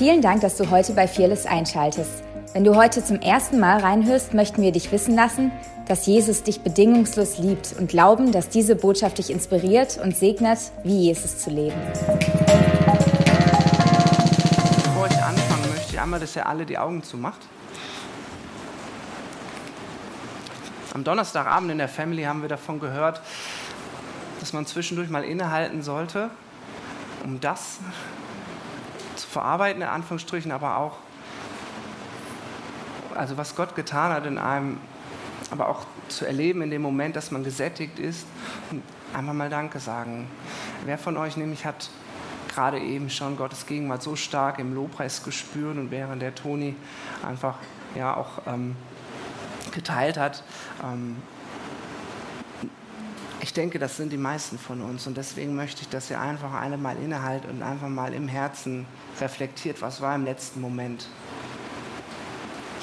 Vielen Dank, dass du heute bei Fearless einschaltest. Wenn du heute zum ersten Mal reinhörst, möchten wir dich wissen lassen, dass Jesus dich bedingungslos liebt und glauben, dass diese Botschaft dich inspiriert und segnet, wie Jesus zu leben. Bevor ich anfange, möchte ich einmal, dass ihr alle die Augen zumacht. Am Donnerstagabend in der Family haben wir davon gehört, dass man zwischendurch mal innehalten sollte, um das verarbeiten, in Anführungsstrichen, aber auch, also was Gott getan hat in einem, aber auch zu erleben in dem Moment, dass man gesättigt ist und einfach mal Danke sagen. Wer von euch nämlich hat gerade eben schon Gottes Gegenwart so stark im Lobpreis gespürt und während der Toni einfach ja auch ähm, geteilt hat, ähm, ich denke, das sind die meisten von uns und deswegen möchte ich, dass ihr einfach alle mal innehaltet und einfach mal im Herzen reflektiert, was war im letzten Moment.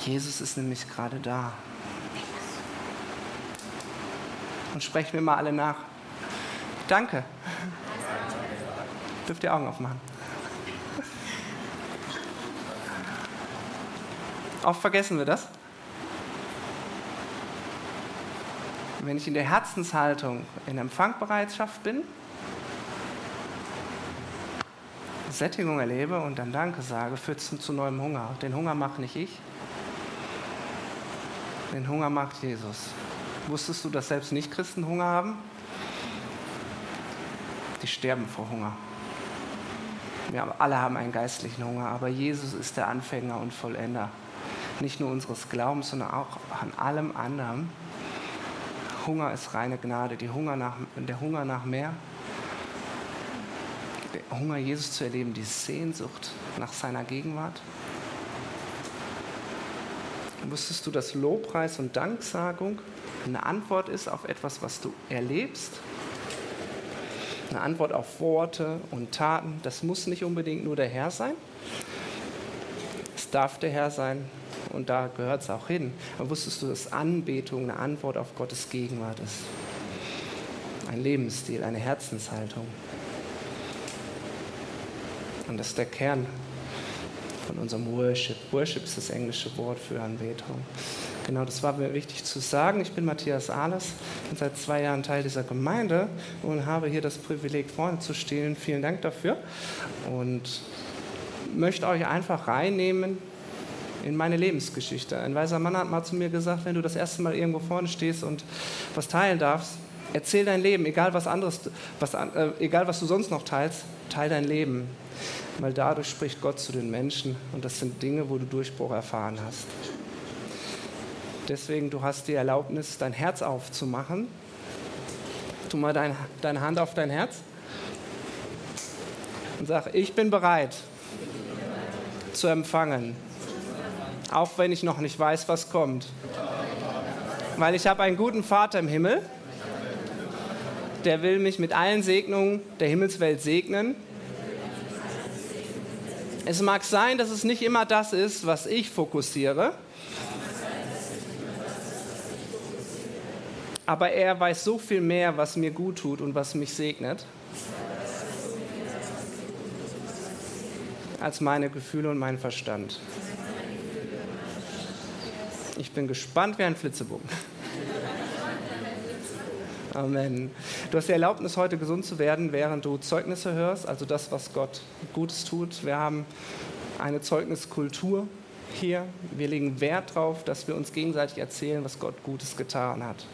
Jesus ist nämlich gerade da. Und sprechen wir mal alle nach. Danke. Dürft ihr Augen aufmachen. Oft vergessen wir das. Wenn ich in der Herzenshaltung in Empfangbereitschaft bin, Sättigung erlebe und dann Danke sage, führt es zu neuem Hunger. Den Hunger mache nicht ich, den Hunger macht Jesus. Wusstest du, dass selbst Nicht-Christen Hunger haben? Die sterben vor Hunger. Wir alle haben einen geistlichen Hunger, aber Jesus ist der Anfänger und Vollender. Nicht nur unseres Glaubens, sondern auch an allem anderen. Hunger ist reine Gnade, Hunger nach, der Hunger nach mehr, der Hunger, Jesus zu erleben, die Sehnsucht nach seiner Gegenwart. Wusstest du, dass Lobpreis und Danksagung eine Antwort ist auf etwas, was du erlebst? Eine Antwort auf Worte und Taten. Das muss nicht unbedingt nur der Herr sein. Darf der Herr sein, und da gehört es auch hin. Aber wusstest du, dass Anbetung eine Antwort auf Gottes Gegenwart ist? Ein Lebensstil, eine Herzenshaltung. Und das ist der Kern von unserem Worship. Worship ist das englische Wort für Anbetung. Genau, das war mir wichtig zu sagen. Ich bin Matthias Ahlers, bin seit zwei Jahren Teil dieser Gemeinde und habe hier das Privileg, vorne zu stehen. Vielen Dank dafür. Und möchte euch einfach reinnehmen in meine Lebensgeschichte. Ein weiser Mann hat mal zu mir gesagt, wenn du das erste Mal irgendwo vorne stehst und was teilen darfst, erzähl dein Leben, egal was anderes, was, äh, egal was du sonst noch teilst, teil dein Leben. Weil dadurch spricht Gott zu den Menschen und das sind Dinge, wo du Durchbruch erfahren hast. Deswegen, du hast die Erlaubnis, dein Herz aufzumachen. Tu mal dein, deine Hand auf dein Herz und sag, ich bin bereit zu empfangen auch wenn ich noch nicht weiß, was kommt. Weil ich habe einen guten Vater im Himmel, der will mich mit allen Segnungen der Himmelswelt segnen. Es mag sein, dass es nicht immer das ist, was ich fokussiere, aber er weiß so viel mehr, was mir gut tut und was mich segnet, als meine Gefühle und mein Verstand. Ich bin gespannt wie ein Flitzebogen. Amen. Du hast die Erlaubnis, heute gesund zu werden, während du Zeugnisse hörst, also das, was Gott Gutes tut. Wir haben eine Zeugniskultur hier. Wir legen Wert darauf, dass wir uns gegenseitig erzählen, was Gott Gutes getan hat.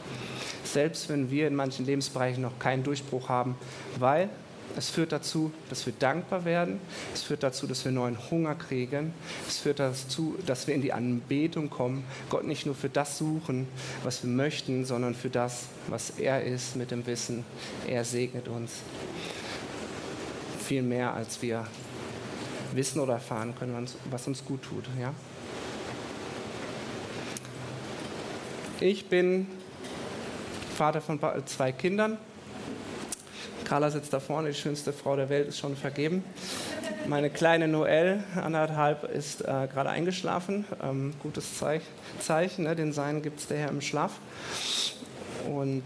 Selbst wenn wir in manchen Lebensbereichen noch keinen Durchbruch haben, weil es führt dazu, dass wir dankbar werden. Es führt dazu, dass wir neuen Hunger kriegen. Es führt dazu, dass wir in die Anbetung kommen. Gott nicht nur für das suchen, was wir möchten, sondern für das, was er ist, mit dem Wissen, er segnet uns. Viel mehr, als wir wissen oder erfahren können, was uns gut tut. Ja? Ich bin Vater von zwei Kindern. Carla sitzt da vorne, die schönste Frau der Welt ist schon vergeben. Meine kleine Noelle, anderthalb, ist äh, gerade eingeschlafen. Ähm, gutes Zeich Zeichen, ne? den Sein gibt es der Herr im Schlaf. Und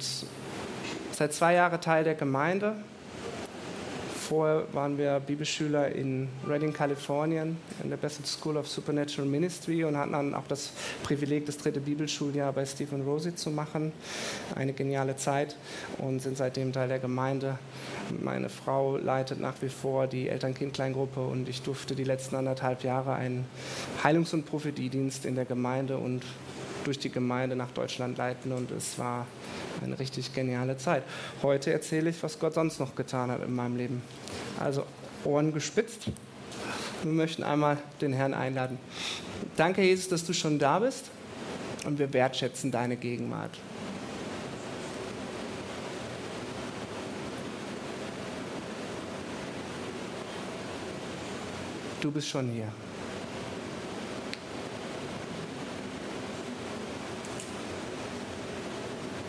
seit zwei Jahren Teil der Gemeinde. Vorher waren wir Bibelschüler in Redding, Kalifornien, in der Bessel School of Supernatural Ministry und hatten dann auch das Privileg, das dritte Bibelschuljahr bei Stephen Rosie zu machen. Eine geniale Zeit und sind seitdem Teil der Gemeinde. Meine Frau leitet nach wie vor die Eltern-Kind-Kleingruppe und ich durfte die letzten anderthalb Jahre einen Heilungs- und Prophetiedienst in der Gemeinde und durch die Gemeinde nach Deutschland leiten und es war eine richtig geniale Zeit. Heute erzähle ich, was Gott sonst noch getan hat in meinem Leben. Also Ohren gespitzt. Wir möchten einmal den Herrn einladen. Danke, Jesus, dass du schon da bist und wir wertschätzen deine Gegenwart. Du bist schon hier.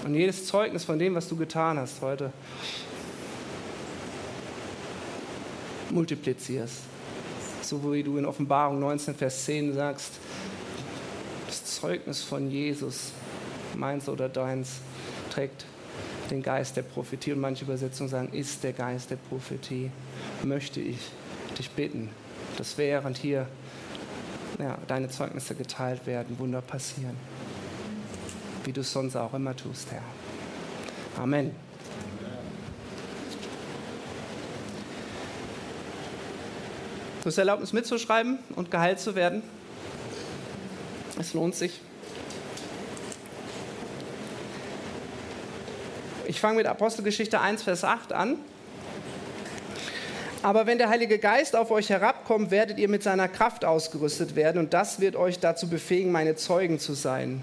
Und jedes Zeugnis von dem, was du getan hast heute, multiplizierst. So wie du in Offenbarung 19, Vers 10 sagst, das Zeugnis von Jesus, meins oder deins, trägt den Geist der Prophetie. Und manche Übersetzungen sagen, ist der Geist der Prophetie. Möchte ich dich bitten, dass während hier ja, deine Zeugnisse geteilt werden, Wunder passieren wie du es sonst auch immer tust, Herr. Amen. Du hast Erlaubnis mitzuschreiben und geheilt zu werden. Es lohnt sich. Ich fange mit Apostelgeschichte 1, Vers 8 an. Aber wenn der Heilige Geist auf euch herabkommt, werdet ihr mit seiner Kraft ausgerüstet werden und das wird euch dazu befähigen, meine Zeugen zu sein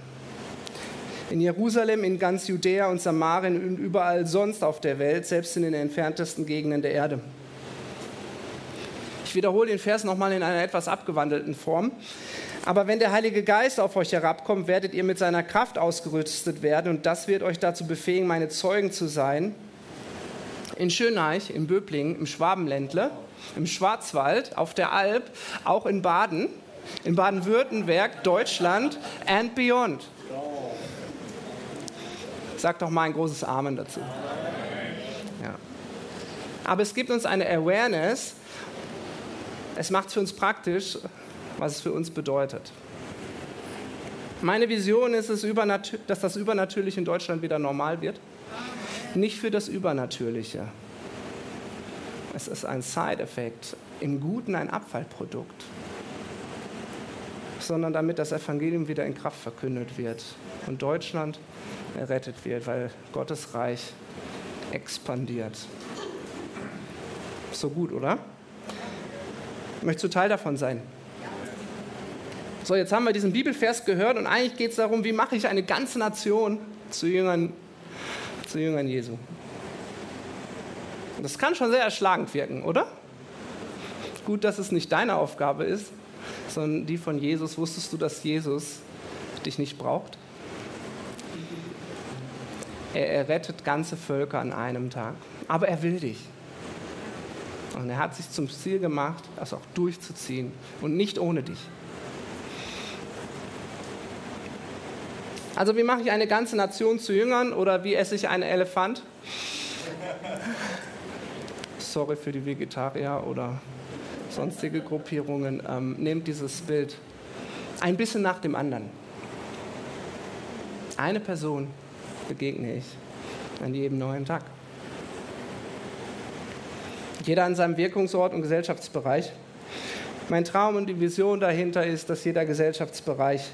in Jerusalem, in ganz Judäa und Samarien und überall sonst auf der Welt, selbst in den entferntesten Gegenden der Erde. Ich wiederhole den Vers nochmal in einer etwas abgewandelten Form. Aber wenn der Heilige Geist auf euch herabkommt, werdet ihr mit seiner Kraft ausgerüstet werden und das wird euch dazu befähigen, meine Zeugen zu sein. In Schöneich, in Böblingen, im Schwabenländle, im Schwarzwald, auf der Alp, auch in Baden, in Baden-Württemberg, Deutschland and beyond. Sag doch mal ein großes Amen dazu. Ja. Aber es gibt uns eine Awareness. Es macht es für uns praktisch, was es für uns bedeutet. Meine Vision ist es, dass das Übernatürliche in Deutschland wieder normal wird. Nicht für das Übernatürliche. Es ist ein Side-Effekt, im Guten ein Abfallprodukt, sondern damit das Evangelium wieder in Kraft verkündet wird und Deutschland errettet wird, weil Gottes Reich expandiert. So gut, oder? Möchtest du Teil davon sein? So, jetzt haben wir diesen Bibelvers gehört und eigentlich geht es darum, wie mache ich eine ganze Nation zu Jüngern, zu Jüngern Jesu. Das kann schon sehr erschlagend wirken, oder? Gut, dass es nicht deine Aufgabe ist, sondern die von Jesus. Wusstest du, dass Jesus dich nicht braucht? Er, er rettet ganze Völker an einem Tag. Aber er will dich. Und er hat sich zum Ziel gemacht, das auch durchzuziehen und nicht ohne dich. Also wie mache ich eine ganze Nation zu Jüngern oder wie esse ich einen Elefant? Sorry für die Vegetarier oder sonstige Gruppierungen. Ähm, nehmt dieses Bild ein bisschen nach dem anderen. Eine Person begegne ich an jedem neuen Tag. Jeder an seinem Wirkungsort und Gesellschaftsbereich. Mein Traum und die Vision dahinter ist, dass jeder Gesellschaftsbereich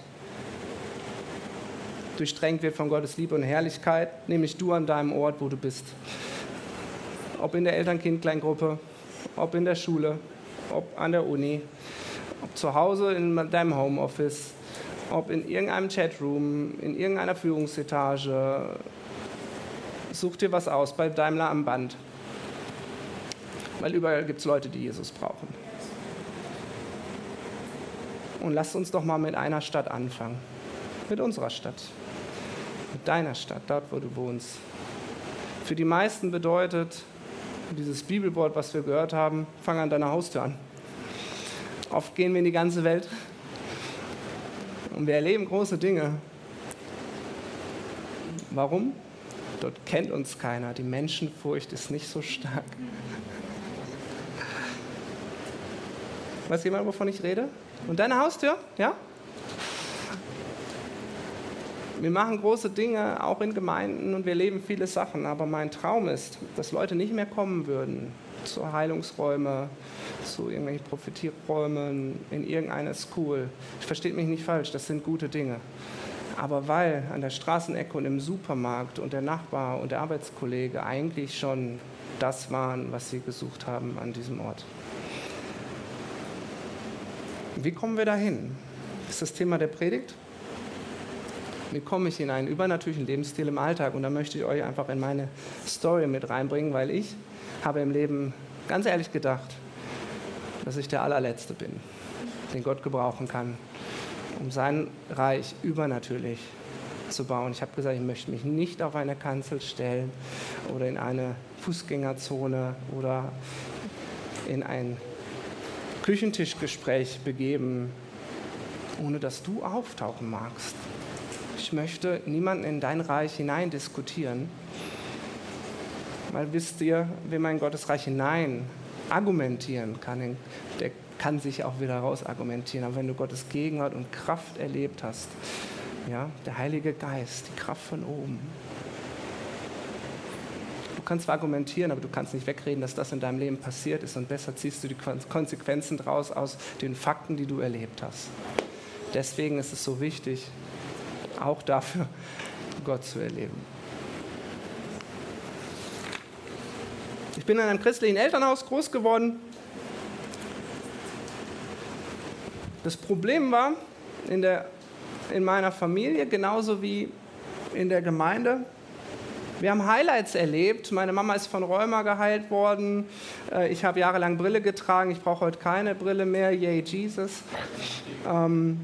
durchdrängt wird von Gottes Liebe und Herrlichkeit, nämlich du an deinem Ort, wo du bist. Ob in der Eltern-Kind-Kleingruppe, ob in der Schule, ob an der Uni, ob zu Hause in deinem Homeoffice, ob in irgendeinem Chatroom, in irgendeiner Führungsetage. Such dir was aus bei Daimler am Band. Weil überall gibt es Leute, die Jesus brauchen. Und lass uns doch mal mit einer Stadt anfangen. Mit unserer Stadt. Mit deiner Stadt, dort, wo du wohnst. Für die meisten bedeutet dieses Bibelwort, was wir gehört haben, fang an deiner Haustür an. Oft gehen wir in die ganze Welt und wir erleben große Dinge. Warum? Dort kennt uns keiner. Die Menschenfurcht ist nicht so stark. Weiß jemand, wovon ich rede? Und deine Haustür? Ja? Wir machen große Dinge, auch in Gemeinden, und wir leben viele Sachen. Aber mein Traum ist, dass Leute nicht mehr kommen würden zu Heilungsräumen, zu irgendwelchen Prophetierräumen, in irgendeiner School. Ich verstehe mich nicht falsch, das sind gute Dinge. Aber weil an der Straßenecke und im Supermarkt und der Nachbar und der Arbeitskollege eigentlich schon das waren, was sie gesucht haben an diesem Ort. Wie kommen wir dahin? Ist das Thema der Predigt. Wie komme ich in einen übernatürlichen Lebensstil im Alltag? Und da möchte ich euch einfach in meine Story mit reinbringen, weil ich habe im Leben ganz ehrlich gedacht, dass ich der allerletzte bin, den Gott gebrauchen kann, um sein Reich übernatürlich zu bauen. Ich habe gesagt, ich möchte mich nicht auf eine Kanzel stellen oder in eine Fußgängerzone oder in ein Küchentischgespräch begeben, ohne dass du auftauchen magst. Ich möchte niemanden in dein Reich hinein diskutieren, weil wisst ihr, wer mein Gottesreich hinein argumentieren kann, der kann sich auch wieder raus argumentieren. Aber wenn du Gottes Gegenwart und Kraft erlebt hast, ja, der Heilige Geist, die Kraft von oben. Du kannst zwar argumentieren, aber du kannst nicht wegreden, dass das in deinem Leben passiert ist und besser ziehst du die Konsequenzen daraus aus den Fakten, die du erlebt hast. Deswegen ist es so wichtig, auch dafür Gott zu erleben. Ich bin in einem christlichen Elternhaus groß geworden. Das Problem war in, der, in meiner Familie genauso wie in der Gemeinde. Wir haben Highlights erlebt. Meine Mama ist von Rheuma geheilt worden. Äh, ich habe jahrelang Brille getragen. Ich brauche heute keine Brille mehr. Yay, Jesus. Ähm,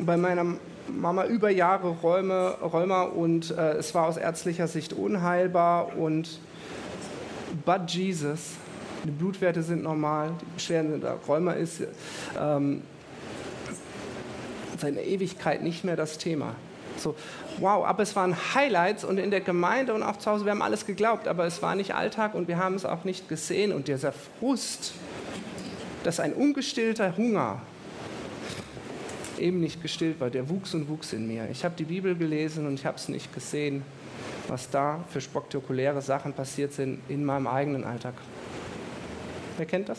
bei meiner Mama über Jahre Räume, Rheuma und äh, es war aus ärztlicher Sicht unheilbar und but Jesus, die Blutwerte sind normal, die Beschwerden sind da, Rheuma ist ähm, seine Ewigkeit nicht mehr das Thema. So, wow, aber es waren Highlights und in der Gemeinde und auch zu Hause, wir haben alles geglaubt, aber es war nicht Alltag und wir haben es auch nicht gesehen und dieser Frust, dass ein ungestillter Hunger eben nicht gestillt war, der wuchs und wuchs in mir. Ich habe die Bibel gelesen und ich habe es nicht gesehen, was da für spektakuläre Sachen passiert sind in meinem eigenen Alltag. Wer kennt das?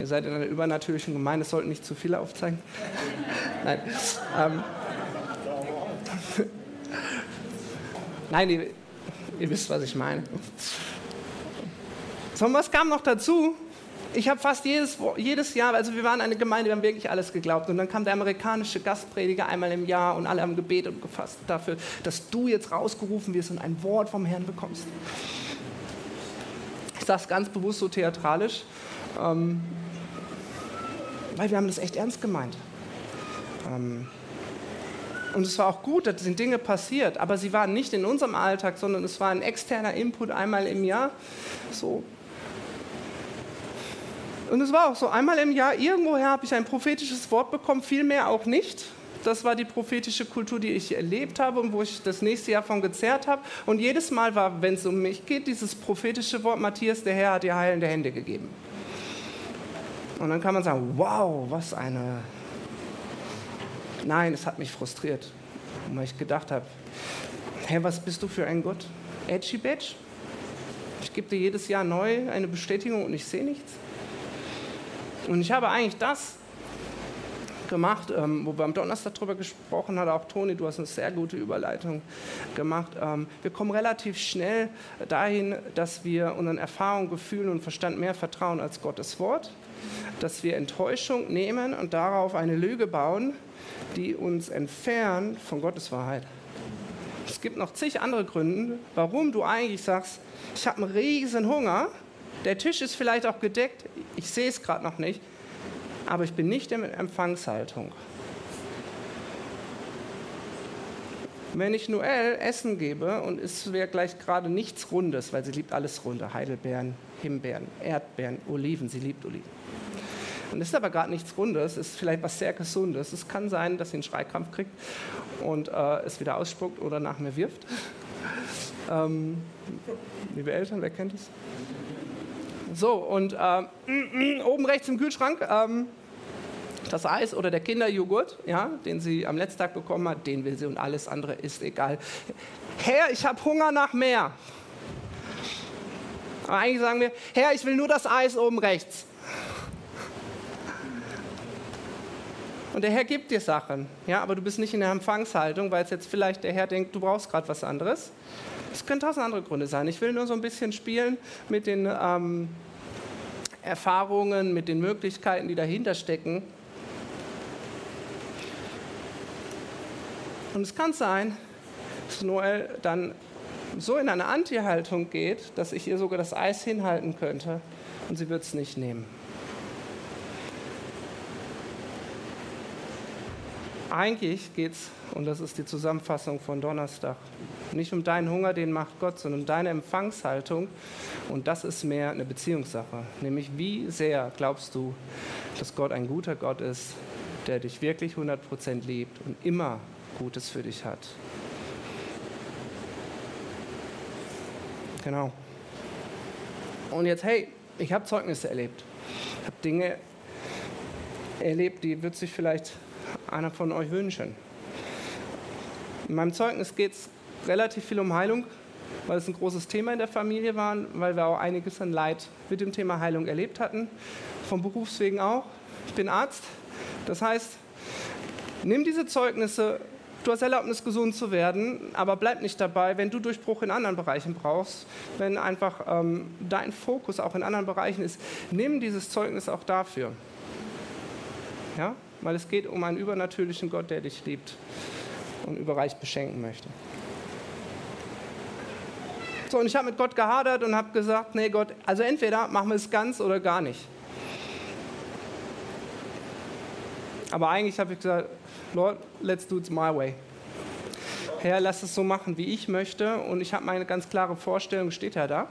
Ihr seid in einer übernatürlichen Gemeinde, sollten nicht zu viele aufzeigen. Nein. Ähm. Nein, ihr, ihr wisst, was ich meine. So, was kam noch dazu? Ich habe fast jedes, jedes Jahr, also wir waren eine Gemeinde, wir haben wirklich alles geglaubt. Und dann kam der amerikanische Gastprediger einmal im Jahr und alle haben gebetet und gefasst dafür, dass du jetzt rausgerufen wirst und ein Wort vom Herrn bekommst. Ich sage es ganz bewusst so theatralisch, ähm, weil wir haben das echt ernst gemeint. Ähm, und es war auch gut, da sind Dinge passiert, aber sie waren nicht in unserem Alltag, sondern es war ein externer Input einmal im Jahr. So, und es war auch so, einmal im Jahr, irgendwoher habe ich ein prophetisches Wort bekommen, viel mehr auch nicht. Das war die prophetische Kultur, die ich erlebt habe und wo ich das nächste Jahr von gezerrt habe. Und jedes Mal war, wenn es um mich geht, dieses prophetische Wort, Matthias, der Herr hat dir heilende Hände gegeben. Und dann kann man sagen, wow, was eine... Nein, es hat mich frustriert, weil ich gedacht habe, Herr, was bist du für ein Gott? Edgy Badge? Ich gebe dir jedes Jahr neu eine Bestätigung und ich sehe nichts. Und ich habe eigentlich das gemacht, ähm, wo wir am Donnerstag darüber gesprochen haben, auch Toni, du hast eine sehr gute Überleitung gemacht. Ähm, wir kommen relativ schnell dahin, dass wir unseren Erfahrungen, Gefühlen und Verstand mehr vertrauen als Gottes Wort, dass wir Enttäuschung nehmen und darauf eine Lüge bauen, die uns entfernt von Gottes Wahrheit. Es gibt noch zig andere Gründe, warum du eigentlich sagst, ich habe einen riesen Hunger, der Tisch ist vielleicht auch gedeckt, ich sehe es gerade noch nicht, aber ich bin nicht in Empfangshaltung. Wenn ich Noel Essen gebe und es wäre gleich gerade nichts Rundes, weil sie liebt alles Runde, Heidelbeeren, Himbeeren, Erdbeeren, Oliven, sie liebt Oliven. Und es ist aber gerade nichts Rundes, es ist vielleicht was sehr Gesundes. Es kann sein, dass sie einen Schreikrampf kriegt und äh, es wieder ausspuckt oder nach mir wirft. Ähm, liebe Eltern, wer kennt es? So, und ähm, oben rechts im Kühlschrank ähm, das Eis oder der Kinderjoghurt, ja, den sie am letzten Tag bekommen hat, den will sie und alles andere ist egal. Herr, ich habe Hunger nach mehr. Aber eigentlich sagen wir, Herr, ich will nur das Eis oben rechts. Und der Herr gibt dir Sachen, ja, aber du bist nicht in der Empfangshaltung, weil es jetzt vielleicht der Herr denkt, du brauchst gerade was anderes. Es können tausend andere Gründe sein. Ich will nur so ein bisschen spielen mit den ähm, Erfahrungen, mit den Möglichkeiten, die dahinter stecken. Und es kann sein, dass Noel dann so in eine Anti-Haltung geht, dass ich ihr sogar das Eis hinhalten könnte und sie wird es nicht nehmen. Eigentlich geht es, und das ist die Zusammenfassung von Donnerstag, nicht um deinen Hunger, den macht Gott, sondern um deine Empfangshaltung. Und das ist mehr eine Beziehungssache. Nämlich, wie sehr glaubst du, dass Gott ein guter Gott ist, der dich wirklich 100% liebt und immer Gutes für dich hat. Genau. Und jetzt, hey, ich habe Zeugnisse erlebt. Ich habe Dinge erlebt, die wird sich vielleicht einer von euch wünschen. In meinem Zeugnis geht es relativ viel um Heilung, weil es ein großes Thema in der Familie war, weil wir auch einiges an Leid mit dem Thema Heilung erlebt hatten. Vom Berufswegen auch. Ich bin Arzt. Das heißt, nimm diese Zeugnisse Du hast Erlaubnis, gesund zu werden, aber bleib nicht dabei, wenn du Durchbruch in anderen Bereichen brauchst, wenn einfach ähm, dein Fokus auch in anderen Bereichen ist. Nimm dieses Zeugnis auch dafür. Ja? Weil es geht um einen übernatürlichen Gott, der dich liebt und überreich beschenken möchte. So, und ich habe mit Gott gehadert und habe gesagt, nee Gott, also entweder machen wir es ganz oder gar nicht. Aber eigentlich habe ich gesagt, Lord, let's do it my way. Herr, lass es so machen, wie ich möchte. Und ich habe meine ganz klare Vorstellung, steht ja da.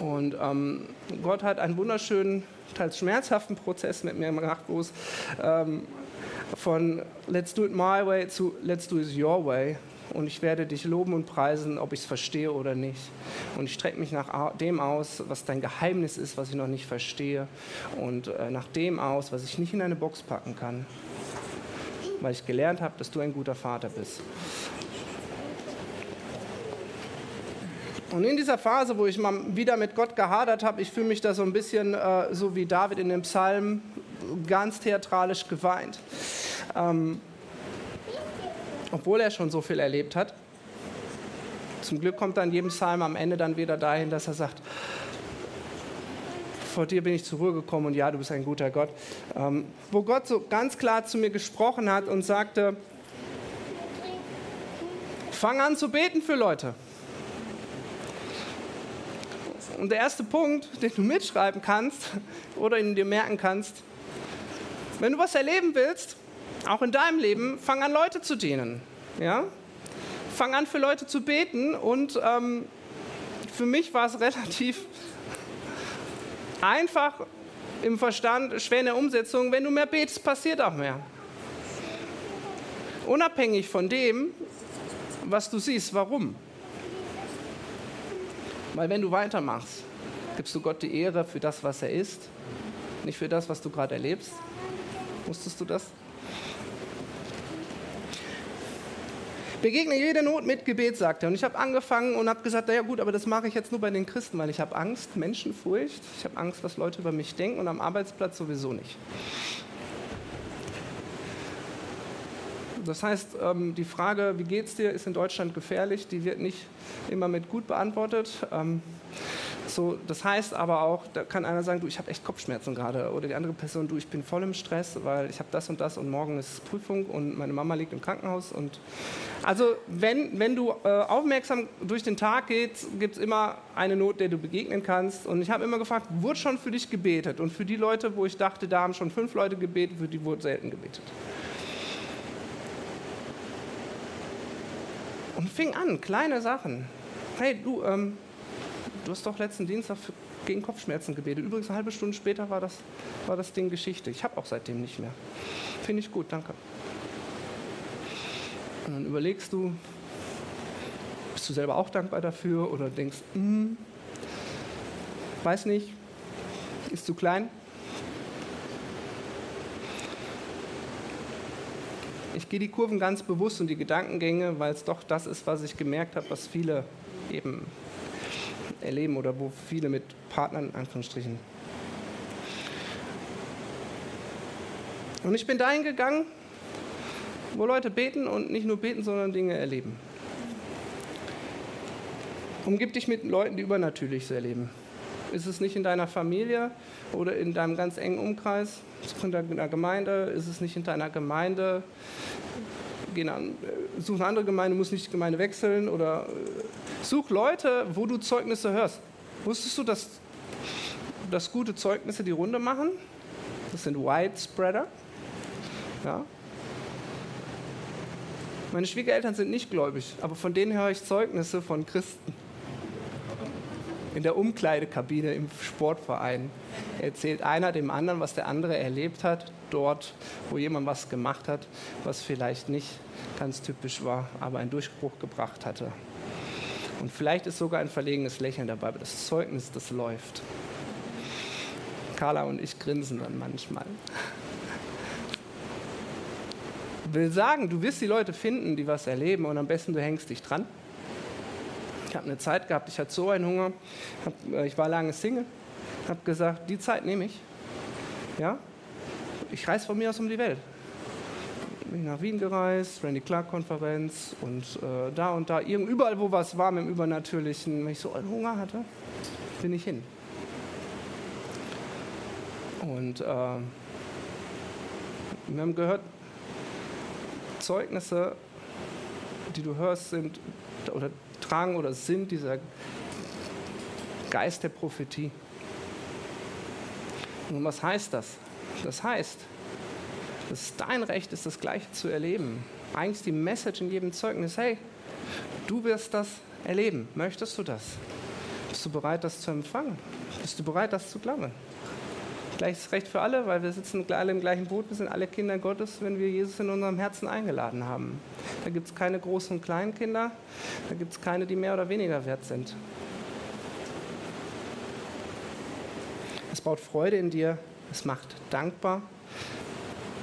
Und ähm, Gott hat einen wunderschönen, teils schmerzhaften Prozess mit mir gemacht, wo es ähm, von Let's do it my way zu Let's do it your way und ich werde dich loben und preisen, ob ich es verstehe oder nicht. Und ich strecke mich nach dem aus, was dein Geheimnis ist, was ich noch nicht verstehe und äh, nach dem aus, was ich nicht in eine Box packen kann, weil ich gelernt habe, dass du ein guter Vater bist. Und in dieser Phase, wo ich mal wieder mit Gott gehadert habe, ich fühle mich da so ein bisschen äh, so wie David in dem Psalm, ganz theatralisch geweint. Ähm, obwohl er schon so viel erlebt hat. Zum Glück kommt dann jedem Psalm am Ende dann wieder dahin, dass er sagt, vor dir bin ich zur Ruhe gekommen und ja, du bist ein guter Gott. Ähm, wo Gott so ganz klar zu mir gesprochen hat und sagte, fang an zu beten für Leute. Und der erste Punkt, den du mitschreiben kannst oder ihn dir merken kannst, wenn du was erleben willst, auch in deinem Leben, fang an, Leute zu dienen. Ja? Fang an, für Leute zu beten. Und ähm, für mich war es relativ einfach im Verstand, schwer in der Umsetzung. Wenn du mehr betest, passiert auch mehr. Unabhängig von dem, was du siehst. Warum? Weil wenn du weitermachst, gibst du Gott die Ehre für das, was er ist, nicht für das, was du gerade erlebst. Wusstest du das? Begegne jede Not mit Gebet, sagt er. Und ich habe angefangen und habe gesagt, ja gut, aber das mache ich jetzt nur bei den Christen, weil ich habe Angst, Menschenfurcht. Ich habe Angst, was Leute über mich denken und am Arbeitsplatz sowieso nicht. Das heißt, ähm, die Frage, wie geht's dir, ist in Deutschland gefährlich, die wird nicht immer mit gut beantwortet. Ähm, so, das heißt aber auch, da kann einer sagen, du, ich habe echt Kopfschmerzen gerade. Oder die andere Person, du, ich bin voll im Stress, weil ich habe das und das und morgen ist Prüfung und meine Mama liegt im Krankenhaus. Und also wenn, wenn du äh, aufmerksam durch den Tag gehst, gibt es immer eine Not, der du begegnen kannst. Und ich habe immer gefragt, wurde schon für dich gebetet? Und für die Leute, wo ich dachte, da haben schon fünf Leute gebetet, für die wurde selten gebetet. Und fing an, kleine Sachen. Hey, du, ähm, du hast doch letzten Dienstag gegen Kopfschmerzen gebetet. Übrigens, eine halbe Stunde später war das, war das Ding Geschichte. Ich habe auch seitdem nicht mehr. Finde ich gut, danke. Und dann überlegst du, bist du selber auch dankbar dafür oder denkst, mm, Weiß nicht, ist zu klein. Ich gehe die Kurven ganz bewusst und die Gedankengänge, weil es doch das ist, was ich gemerkt habe, was viele eben erleben oder wo viele mit Partnern in Anführungsstrichen. Und ich bin dahin gegangen, wo Leute beten und nicht nur beten, sondern Dinge erleben. Umgib dich mit Leuten, die Übernatürliches erleben. Ist es nicht in deiner Familie oder in deinem ganz engen Umkreis, in deiner Gemeinde? Ist es nicht in deiner Gemeinde? Geh an, such eine andere Gemeinde, muss nicht die Gemeinde wechseln oder äh, such Leute, wo du Zeugnisse hörst. Wusstest du, dass, dass gute Zeugnisse die Runde machen? Das sind White Spreader. Ja? Meine Schwiegereltern sind nicht gläubig, aber von denen höre ich Zeugnisse von Christen in der Umkleidekabine im Sportverein erzählt einer dem anderen, was der andere erlebt hat, dort, wo jemand was gemacht hat, was vielleicht nicht ganz typisch war, aber einen Durchbruch gebracht hatte. Und vielleicht ist sogar ein verlegenes Lächeln dabei, aber das Zeugnis, das läuft. Carla und ich grinsen dann manchmal. Will sagen, du wirst die Leute finden, die was erleben und am besten du hängst dich dran. Ich habe eine Zeit gehabt, ich hatte so einen Hunger. Hab, äh, ich war lange Single. Habe gesagt, die Zeit nehme ich. Ja? Ich reise von mir aus um die Welt. Bin nach Wien gereist, Randy Clark Konferenz und äh, da und da, überall wo was war mit dem Übernatürlichen, wenn ich so einen Hunger hatte, bin ich hin. Und äh, wir haben gehört, Zeugnisse, die du hörst, sind oder tragen oder sind dieser Geist der Prophetie. Und was heißt das? Das heißt, dass dein Recht ist, das Gleiche zu erleben. Eigentlich die Message in jedem Zeugnis, hey, du wirst das erleben. Möchtest du das? Bist du bereit, das zu empfangen? Bist du bereit, das zu glauben? Gleiches Recht für alle, weil wir sitzen alle im gleichen Boot, wir sind alle Kinder Gottes, wenn wir Jesus in unserem Herzen eingeladen haben. Da gibt es keine großen und kleinen Kinder, da gibt es keine, die mehr oder weniger wert sind. Es baut Freude in dir, es macht dankbar.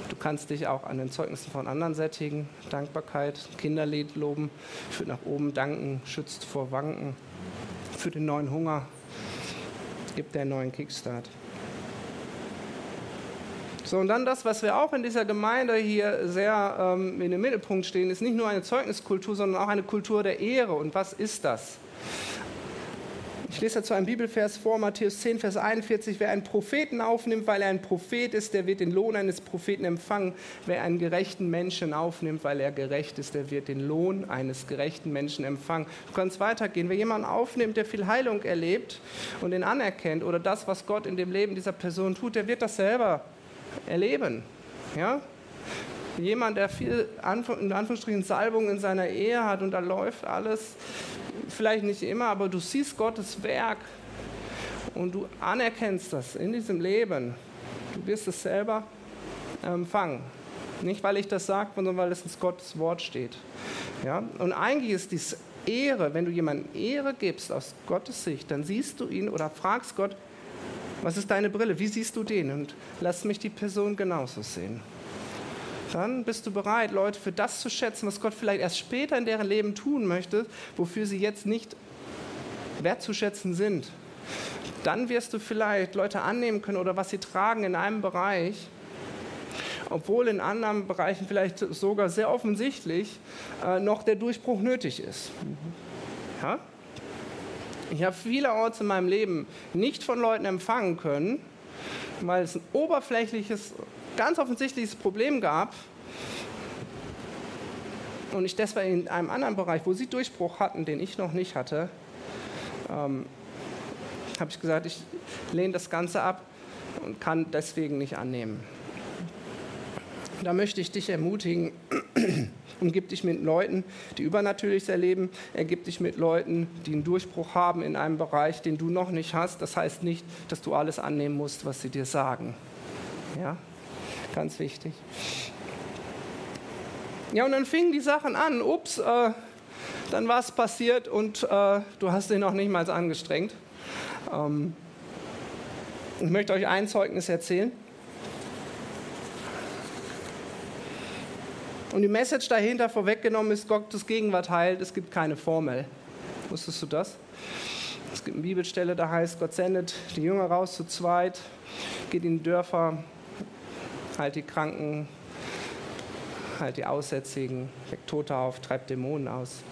Du kannst dich auch an den Zeugnissen von anderen sättigen. Dankbarkeit, Kinderlied loben, führt nach oben, danken, schützt vor Wanken, für den neuen Hunger, gibt der neuen Kickstart. So, und dann das, was wir auch in dieser Gemeinde hier sehr ähm, in den Mittelpunkt stehen, ist nicht nur eine Zeugniskultur, sondern auch eine Kultur der Ehre. Und was ist das? Ich lese dazu einen Bibelvers vor, Matthäus 10, Vers 41. Wer einen Propheten aufnimmt, weil er ein Prophet ist, der wird den Lohn eines Propheten empfangen. Wer einen gerechten Menschen aufnimmt, weil er gerecht ist, der wird den Lohn eines gerechten Menschen empfangen. Du kannst weitergehen. Wer jemanden aufnimmt, der viel Heilung erlebt und ihn anerkennt oder das, was Gott in dem Leben dieser Person tut, der wird das selber erleben. Ja? Jemand, der viel in Anführungsstrichen Salbung in seiner Ehe hat und da läuft alles, vielleicht nicht immer, aber du siehst Gottes Werk und du anerkennst das in diesem Leben. Du wirst es selber empfangen. Nicht, weil ich das sage, sondern weil es in Gottes Wort steht. Ja? Und eigentlich ist dies Ehre, wenn du jemandem Ehre gibst aus Gottes Sicht, dann siehst du ihn oder fragst Gott, was ist deine Brille? Wie siehst du den? Und lass mich die Person genauso sehen. Dann bist du bereit, Leute für das zu schätzen, was Gott vielleicht erst später in deren Leben tun möchte, wofür sie jetzt nicht wertzuschätzen sind. Dann wirst du vielleicht Leute annehmen können oder was sie tragen in einem Bereich, obwohl in anderen Bereichen vielleicht sogar sehr offensichtlich äh, noch der Durchbruch nötig ist. Ja? Ich habe vielerorts in meinem Leben nicht von Leuten empfangen können, weil es ein oberflächliches, ganz offensichtliches Problem gab. Und ich deswegen in einem anderen Bereich, wo sie Durchbruch hatten, den ich noch nicht hatte, ähm, habe ich gesagt, ich lehne das Ganze ab und kann deswegen nicht annehmen. Da möchte ich dich ermutigen, umgib dich mit Leuten, die Übernatürliches erleben, ergib dich mit Leuten, die einen Durchbruch haben in einem Bereich, den du noch nicht hast. Das heißt nicht, dass du alles annehmen musst, was sie dir sagen. Ja, ganz wichtig. Ja, und dann fingen die Sachen an. Ups, äh, dann war es passiert und äh, du hast dich noch nicht mal angestrengt. Ähm, Ich möchte euch ein Zeugnis erzählen. Und die Message dahinter vorweggenommen ist, Gottes Gegenwart heilt, es gibt keine Formel. Wusstest du das? Es gibt eine Bibelstelle, da heißt, Gott sendet die Jünger raus zu zweit, geht in die Dörfer, heilt die Kranken, heilt die Aussätzigen, weckt Tote auf, treibt Dämonen aus.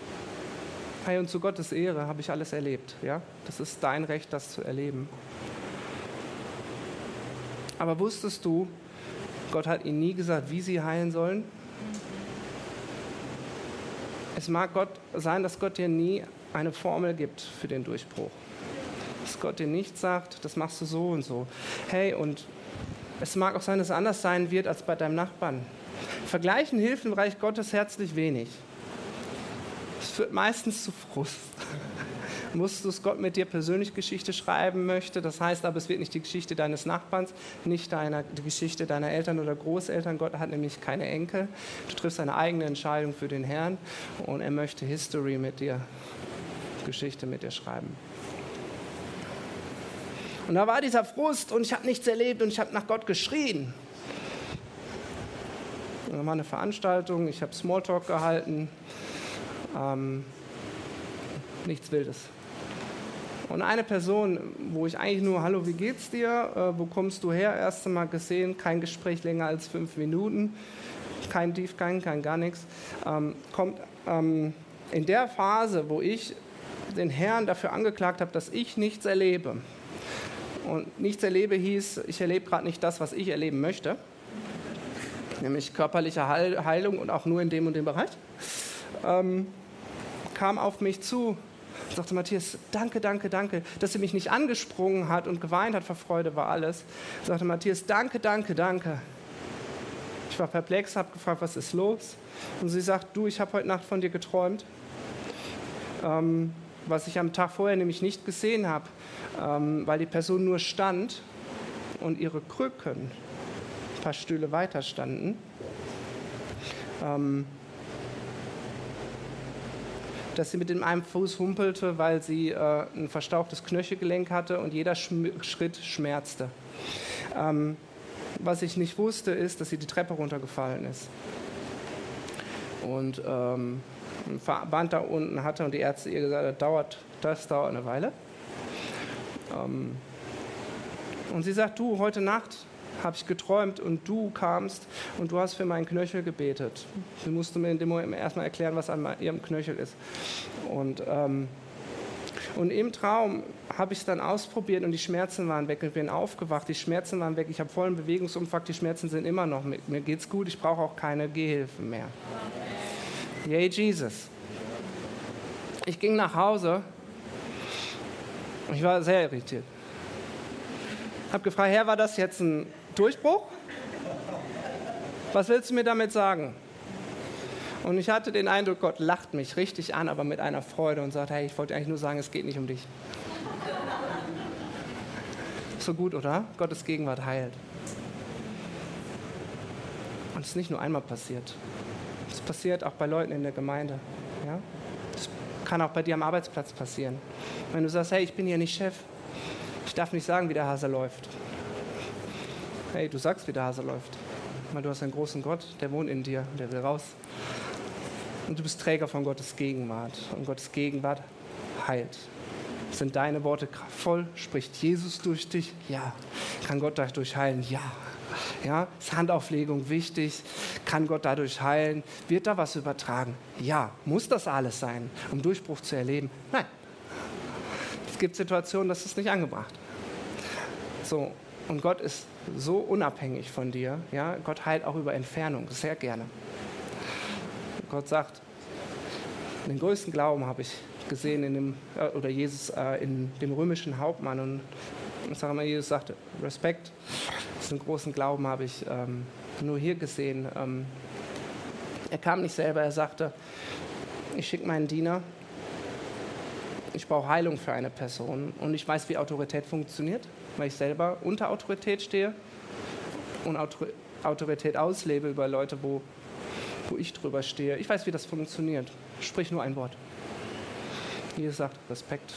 Hey, und zu Gottes Ehre habe ich alles erlebt. Ja? Das ist dein Recht, das zu erleben. Aber wusstest du, Gott hat ihnen nie gesagt, wie sie heilen sollen? Es mag Gott sein, dass Gott dir nie eine Formel gibt für den Durchbruch. Dass Gott dir nicht sagt, das machst du so und so. Hey, und es mag auch sein, dass es anders sein wird als bei deinem Nachbarn. Vergleichen hilft im Reich Gottes herzlich wenig. Es führt meistens zu Frust musst du es Gott mit dir persönlich Geschichte schreiben möchte. Das heißt aber, es wird nicht die Geschichte deines Nachbarns, nicht deiner, die Geschichte deiner Eltern oder Großeltern. Gott hat nämlich keine Enkel. Du triffst eine eigene Entscheidung für den Herrn und er möchte History mit dir, Geschichte mit dir schreiben. Und da war dieser Frust und ich habe nichts erlebt und ich habe nach Gott geschrien. Und dann war eine Veranstaltung, ich habe Smalltalk gehalten. Ähm, nichts Wildes. Und eine Person, wo ich eigentlich nur, hallo, wie geht's dir? Äh, wo kommst du her? Erst einmal gesehen, kein Gespräch länger als fünf Minuten, kein Tiefgang, kein gar nichts, ähm, kommt ähm, in der Phase, wo ich den Herrn dafür angeklagt habe, dass ich nichts erlebe. Und nichts erlebe hieß, ich erlebe gerade nicht das, was ich erleben möchte, nämlich körperliche Heilung und auch nur in dem und dem Bereich, ähm, kam auf mich zu sagte Matthias, danke, danke, danke, dass sie mich nicht angesprungen hat und geweint hat vor Freude, war alles. Sagte Matthias, danke, danke, danke. Ich war perplex, habe gefragt, was ist los? Und sie sagt, du, ich habe heute Nacht von dir geträumt, ähm, was ich am Tag vorher nämlich nicht gesehen habe, ähm, weil die Person nur stand und ihre Krücken ein paar Stühle weiter standen. Ähm, dass sie mit dem einen Fuß humpelte, weil sie äh, ein verstauchtes Knöchelgelenk hatte und jeder Schm Schritt schmerzte. Ähm, was ich nicht wusste, ist, dass sie die Treppe runtergefallen ist. Und ähm, ein Verband da unten hatte und die Ärzte ihr gesagt, das dauert, das dauert eine Weile. Ähm, und sie sagt, du, heute Nacht habe ich geträumt und du kamst und du hast für meinen Knöchel gebetet. Sie musste mir in dem Moment erstmal erklären, was an ihrem Knöchel ist. Und, ähm, und im Traum habe ich es dann ausprobiert und die Schmerzen waren weg. Ich bin aufgewacht, die Schmerzen waren weg. Ich habe vollen Bewegungsumfang, die Schmerzen sind immer noch mit. Mir geht's gut, ich brauche auch keine Gehhilfe mehr. Yay, Jesus. Ich ging nach Hause. Ich war sehr irritiert. Habe gefragt, Herr, war das jetzt ein Durchbruch? Was willst du mir damit sagen? Und ich hatte den Eindruck, Gott lacht mich richtig an, aber mit einer Freude und sagt, hey, ich wollte eigentlich nur sagen, es geht nicht um dich. So gut, oder? Gottes Gegenwart heilt. Und es ist nicht nur einmal passiert. Es passiert auch bei Leuten in der Gemeinde. Ja? Es kann auch bei dir am Arbeitsplatz passieren. Wenn du sagst, hey, ich bin hier nicht Chef, ich darf nicht sagen, wie der Hase läuft. Hey, du sagst, wie der Hase läuft. Weil du hast einen großen Gott, der wohnt in dir, der will raus. Und du bist Träger von Gottes Gegenwart. Und Gottes Gegenwart heilt. Sind deine Worte kraftvoll? Spricht Jesus durch dich? Ja. Kann Gott dadurch heilen? Ja. Ja, ist Handauflegung wichtig? Kann Gott dadurch heilen? Wird da was übertragen? Ja. Muss das alles sein, um Durchbruch zu erleben? Nein. Es gibt Situationen, das ist nicht angebracht. So, und Gott ist so unabhängig von dir. Ja? Gott heilt auch über Entfernung, sehr gerne. Gott sagt, den größten Glauben habe ich gesehen in dem, äh, oder Jesus äh, in dem römischen Hauptmann. Und ich sage mal, Jesus sagte, Respekt, diesen großen Glauben habe ich ähm, nur hier gesehen. Ähm, er kam nicht selber, er sagte, ich schicke meinen Diener, ich brauche Heilung für eine Person und ich weiß, wie Autorität funktioniert weil ich selber unter Autorität stehe und Autorität auslebe über Leute, wo, wo ich drüber stehe. Ich weiß, wie das funktioniert. Sprich nur ein Wort. Jesus sagt Respekt.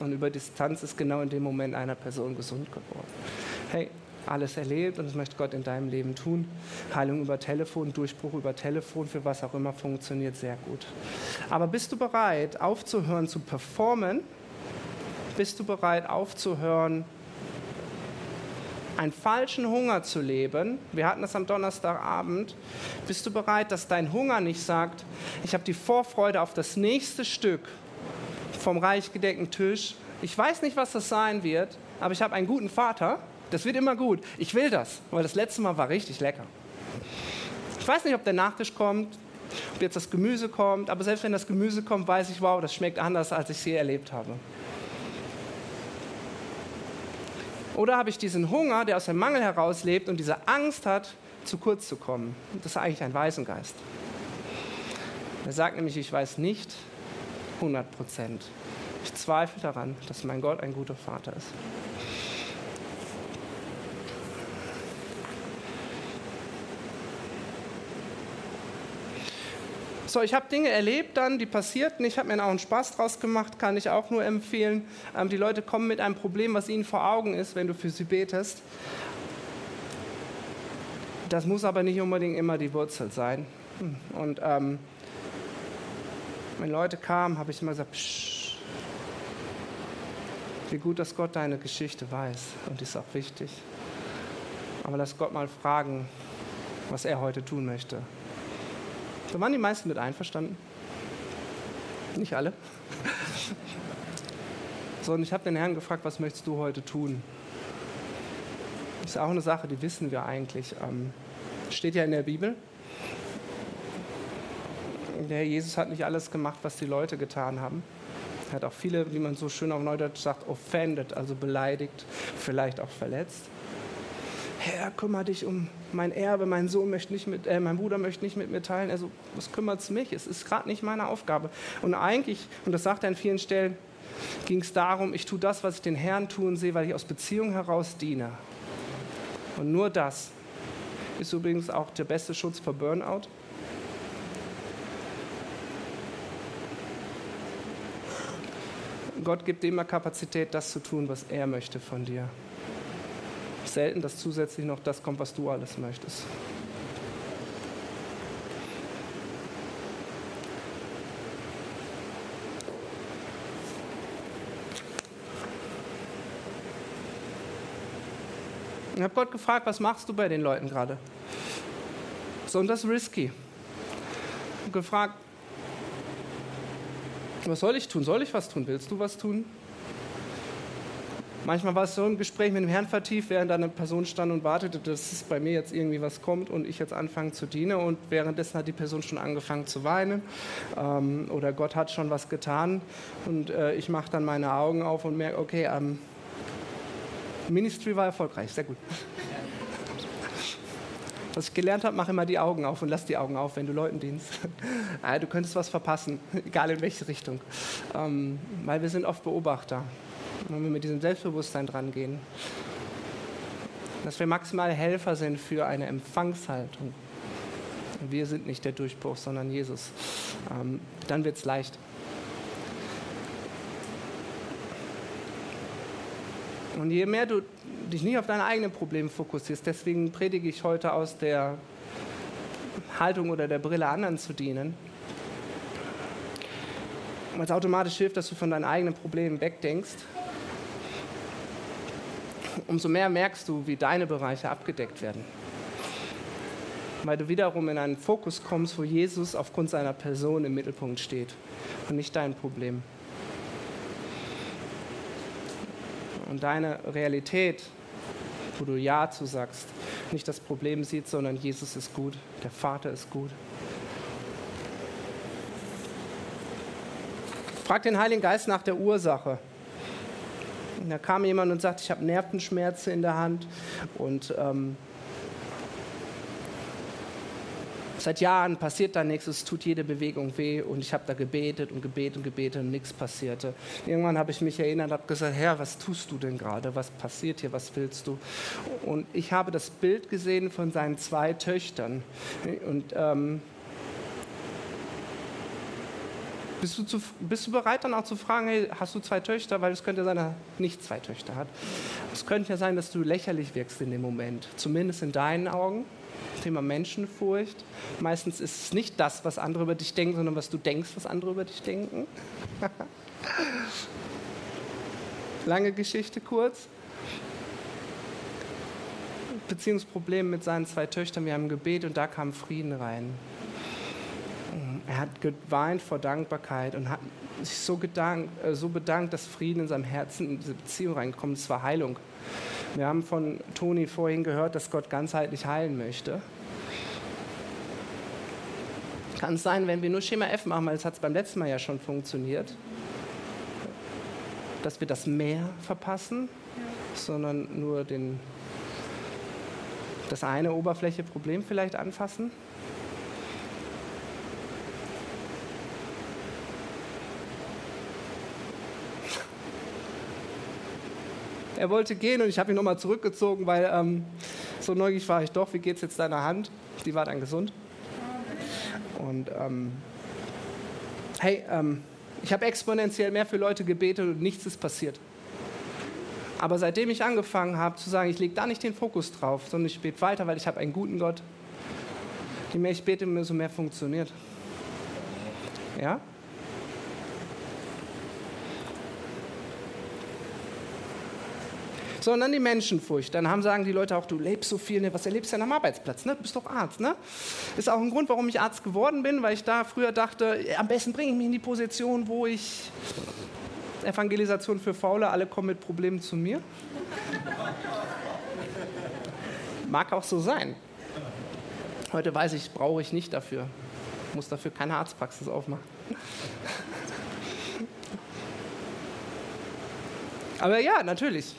Und über Distanz ist genau in dem Moment einer Person gesund geworden. hey, alles erlebt und das möchte Gott in deinem Leben tun. Heilung über Telefon, Durchbruch über Telefon, für was auch immer funktioniert sehr gut. Aber bist du bereit, aufzuhören zu performen? Bist du bereit, aufzuhören, einen falschen Hunger zu leben? Wir hatten das am Donnerstagabend. Bist du bereit, dass dein Hunger nicht sagt, ich habe die Vorfreude auf das nächste Stück vom reich gedeckten Tisch. Ich weiß nicht, was das sein wird, aber ich habe einen guten Vater das wird immer gut. Ich will das, weil das letzte Mal war richtig lecker. Ich weiß nicht, ob der Nachtisch kommt, ob jetzt das Gemüse kommt, aber selbst wenn das Gemüse kommt, weiß ich, wow, das schmeckt anders, als ich es je erlebt habe. Oder habe ich diesen Hunger, der aus dem Mangel heraus lebt und diese Angst hat, zu kurz zu kommen? Das ist eigentlich ein Waisengeist. Er sagt nämlich, ich weiß nicht 100 Prozent. Ich zweifle daran, dass mein Gott ein guter Vater ist. So, ich habe Dinge erlebt dann, die passierten. Ich habe mir auch einen Spaß draus gemacht, kann ich auch nur empfehlen. Ähm, die Leute kommen mit einem Problem, was ihnen vor Augen ist, wenn du für sie betest. Das muss aber nicht unbedingt immer die Wurzel sein. Und ähm, wenn Leute kamen, habe ich immer gesagt, Psch, wie gut, dass Gott deine Geschichte weiß. Und ist auch wichtig. Aber lass Gott mal fragen, was er heute tun möchte. Da waren die meisten mit einverstanden. Nicht alle. So, und ich habe den Herrn gefragt, was möchtest du heute tun? Ist auch eine Sache, die wissen wir eigentlich. Ähm, steht ja in der Bibel. Der Herr Jesus hat nicht alles gemacht, was die Leute getan haben. Er hat auch viele, wie man so schön auf Neudeutsch sagt, offended, also beleidigt, vielleicht auch verletzt. Herr, kümmere dich um mein Erbe, mein Sohn möchte nicht mit, äh, mein Bruder möchte nicht mit mir teilen. Also, was kümmert es mich? Es ist gerade nicht meine Aufgabe. Und eigentlich, und das sagt er an vielen Stellen, ging es darum, ich tue das, was ich den Herrn tun sehe, weil ich aus Beziehung heraus diene. Und nur das ist übrigens auch der beste Schutz vor Burnout. Gott gibt dir immer Kapazität, das zu tun, was er möchte von dir selten, dass zusätzlich noch das kommt, was du alles möchtest. Ich habe Gott gefragt, was machst du bei den Leuten gerade? So, und das ist risky. Ich gefragt, was soll ich tun? Soll ich was tun? Willst du was tun? Manchmal war es so ein Gespräch mit dem Herrn vertieft, während da eine Person stand und wartete, dass bei mir jetzt irgendwie was kommt und ich jetzt anfange zu dienen. Und währenddessen hat die Person schon angefangen zu weinen ähm, oder Gott hat schon was getan. Und äh, ich mache dann meine Augen auf und merke, okay, ähm, Ministry war erfolgreich, sehr gut. Was ich gelernt habe, mach immer die Augen auf und lass die Augen auf, wenn du Leuten dienst. du könntest was verpassen, egal in welche Richtung. Ähm, weil wir sind oft Beobachter wenn wir mit diesem Selbstbewusstsein dran gehen, dass wir maximale Helfer sind für eine Empfangshaltung. Wir sind nicht der Durchbruch, sondern Jesus. Ähm, dann wird es leicht. Und je mehr du dich nicht auf deine eigenen Probleme fokussierst, deswegen predige ich heute aus der Haltung oder der Brille anderen zu dienen, weil es automatisch hilft, dass du von deinen eigenen Problemen wegdenkst umso mehr merkst du, wie deine Bereiche abgedeckt werden. Weil du wiederum in einen Fokus kommst, wo Jesus aufgrund seiner Person im Mittelpunkt steht und nicht dein Problem. Und deine Realität, wo du Ja zu sagst, nicht das Problem sieht, sondern Jesus ist gut, der Vater ist gut. Frag den Heiligen Geist nach der Ursache. Da kam jemand und sagte, ich habe Nervenschmerzen in der Hand und ähm, seit Jahren passiert da nichts, es tut jede Bewegung weh und ich habe da gebetet und gebetet und gebetet und nichts passierte. Irgendwann habe ich mich erinnert und habe gesagt, Herr, was tust du denn gerade? Was passiert hier? Was willst du? Und ich habe das Bild gesehen von seinen zwei Töchtern und ähm, Bist du, zu, bist du bereit dann auch zu fragen, hey, hast du zwei Töchter? Weil es könnte sein, dass er nicht zwei Töchter hat. Es könnte ja sein, dass du lächerlich wirkst in dem Moment, zumindest in deinen Augen. Thema Menschenfurcht. Meistens ist es nicht das, was andere über dich denken, sondern was du denkst, was andere über dich denken. Lange Geschichte kurz. Beziehungsproblem mit seinen zwei Töchtern. Wir haben Gebet und da kam Frieden rein. Er hat geweint vor Dankbarkeit und hat sich so, gedankt, äh, so bedankt, dass Frieden in seinem Herzen in diese Beziehung reinkommt. Es war Heilung. Wir haben von Toni vorhin gehört, dass Gott ganzheitlich heilen möchte. Kann es sein, wenn wir nur Schema F machen, weil es hat es beim letzten Mal ja schon funktioniert, dass wir das mehr verpassen, sondern nur den, das eine Oberfläche Problem vielleicht anfassen? Er wollte gehen und ich habe ihn nochmal zurückgezogen, weil ähm, so neugierig war ich doch. Wie geht es jetzt deiner Hand? Die war dann gesund. Und ähm, hey, ähm, ich habe exponentiell mehr für Leute gebetet und nichts ist passiert. Aber seitdem ich angefangen habe zu sagen, ich lege da nicht den Fokus drauf, sondern ich bete weiter, weil ich habe einen guten Gott. Je mehr ich bete, umso mehr funktioniert. Ja? Sondern die Menschenfurcht. Dann haben, sagen die Leute auch, du lebst so viel, ne? was erlebst du denn am Arbeitsplatz? Ne? Du bist doch Arzt. Ne? Ist auch ein Grund, warum ich Arzt geworden bin, weil ich da früher dachte, am besten bringe ich mich in die Position, wo ich Evangelisation für Faule, alle kommen mit Problemen zu mir. Mag auch so sein. Heute weiß ich, brauche ich nicht dafür. Muss dafür keine Arztpraxis aufmachen. Aber ja, natürlich.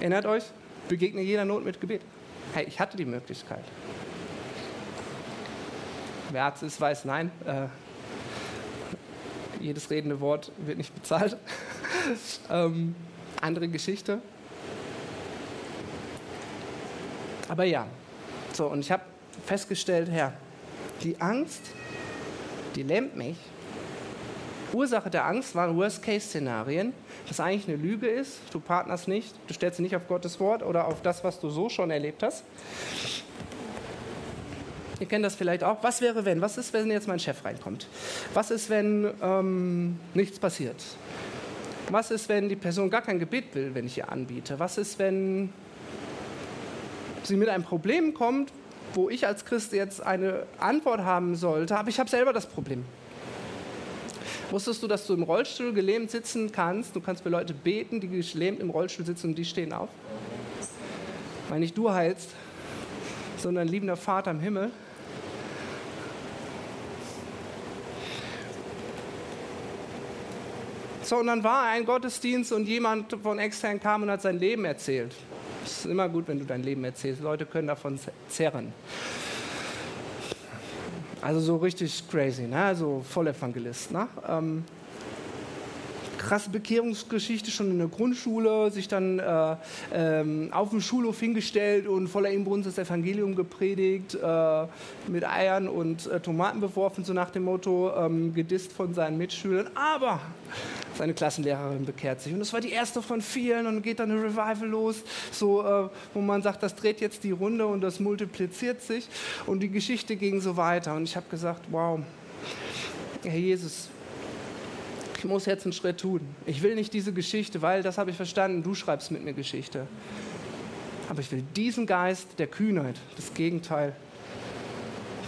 Erinnert euch? Begegne jeder Not mit Gebet. Hey, ich hatte die Möglichkeit. Wer Arzt ist, weiß nein. Äh, jedes redende Wort wird nicht bezahlt. ähm, andere Geschichte. Aber ja, so, und ich habe festgestellt, Herr, die Angst, die lähmt mich. Ursache der Angst waren Worst-Case-Szenarien, das eigentlich eine Lüge ist. Du partnerst nicht, du stellst dich nicht auf Gottes Wort oder auf das, was du so schon erlebt hast. Ihr kennt das vielleicht auch. Was wäre, wenn? Was ist, wenn jetzt mein Chef reinkommt? Was ist, wenn ähm, nichts passiert? Was ist, wenn die Person gar kein Gebet will, wenn ich ihr anbiete? Was ist, wenn sie mit einem Problem kommt, wo ich als Christ jetzt eine Antwort haben sollte, aber ich habe selber das Problem? Wusstest du, dass du im Rollstuhl gelähmt sitzen kannst? Du kannst für Leute beten, die gelähmt im Rollstuhl sitzen und die stehen auf. Weil nicht du heilst, sondern liebender Vater im Himmel. So, und dann war ein Gottesdienst und jemand von extern kam und hat sein Leben erzählt. Es ist immer gut, wenn du dein Leben erzählst. Leute können davon zerren. Also so richtig crazy, ne? so Vollevangelist. Ne? Ähm, krasse Bekehrungsgeschichte schon in der Grundschule, sich dann äh, ähm, auf dem Schulhof hingestellt und voller Inbrunst das Evangelium gepredigt, äh, mit Eiern und äh, Tomaten beworfen, so nach dem Motto, ähm, gedisst von seinen Mitschülern. Aber seine Klassenlehrerin bekehrt sich. Und das war die erste von vielen und geht dann eine Revival los, so, äh, wo man sagt, das dreht jetzt die Runde und das multipliziert sich. Und die Geschichte ging so weiter. Und ich habe gesagt, wow, Herr Jesus, ich muss jetzt einen Schritt tun. Ich will nicht diese Geschichte, weil das habe ich verstanden, du schreibst mit mir Geschichte. Aber ich will diesen Geist der Kühnheit, das Gegenteil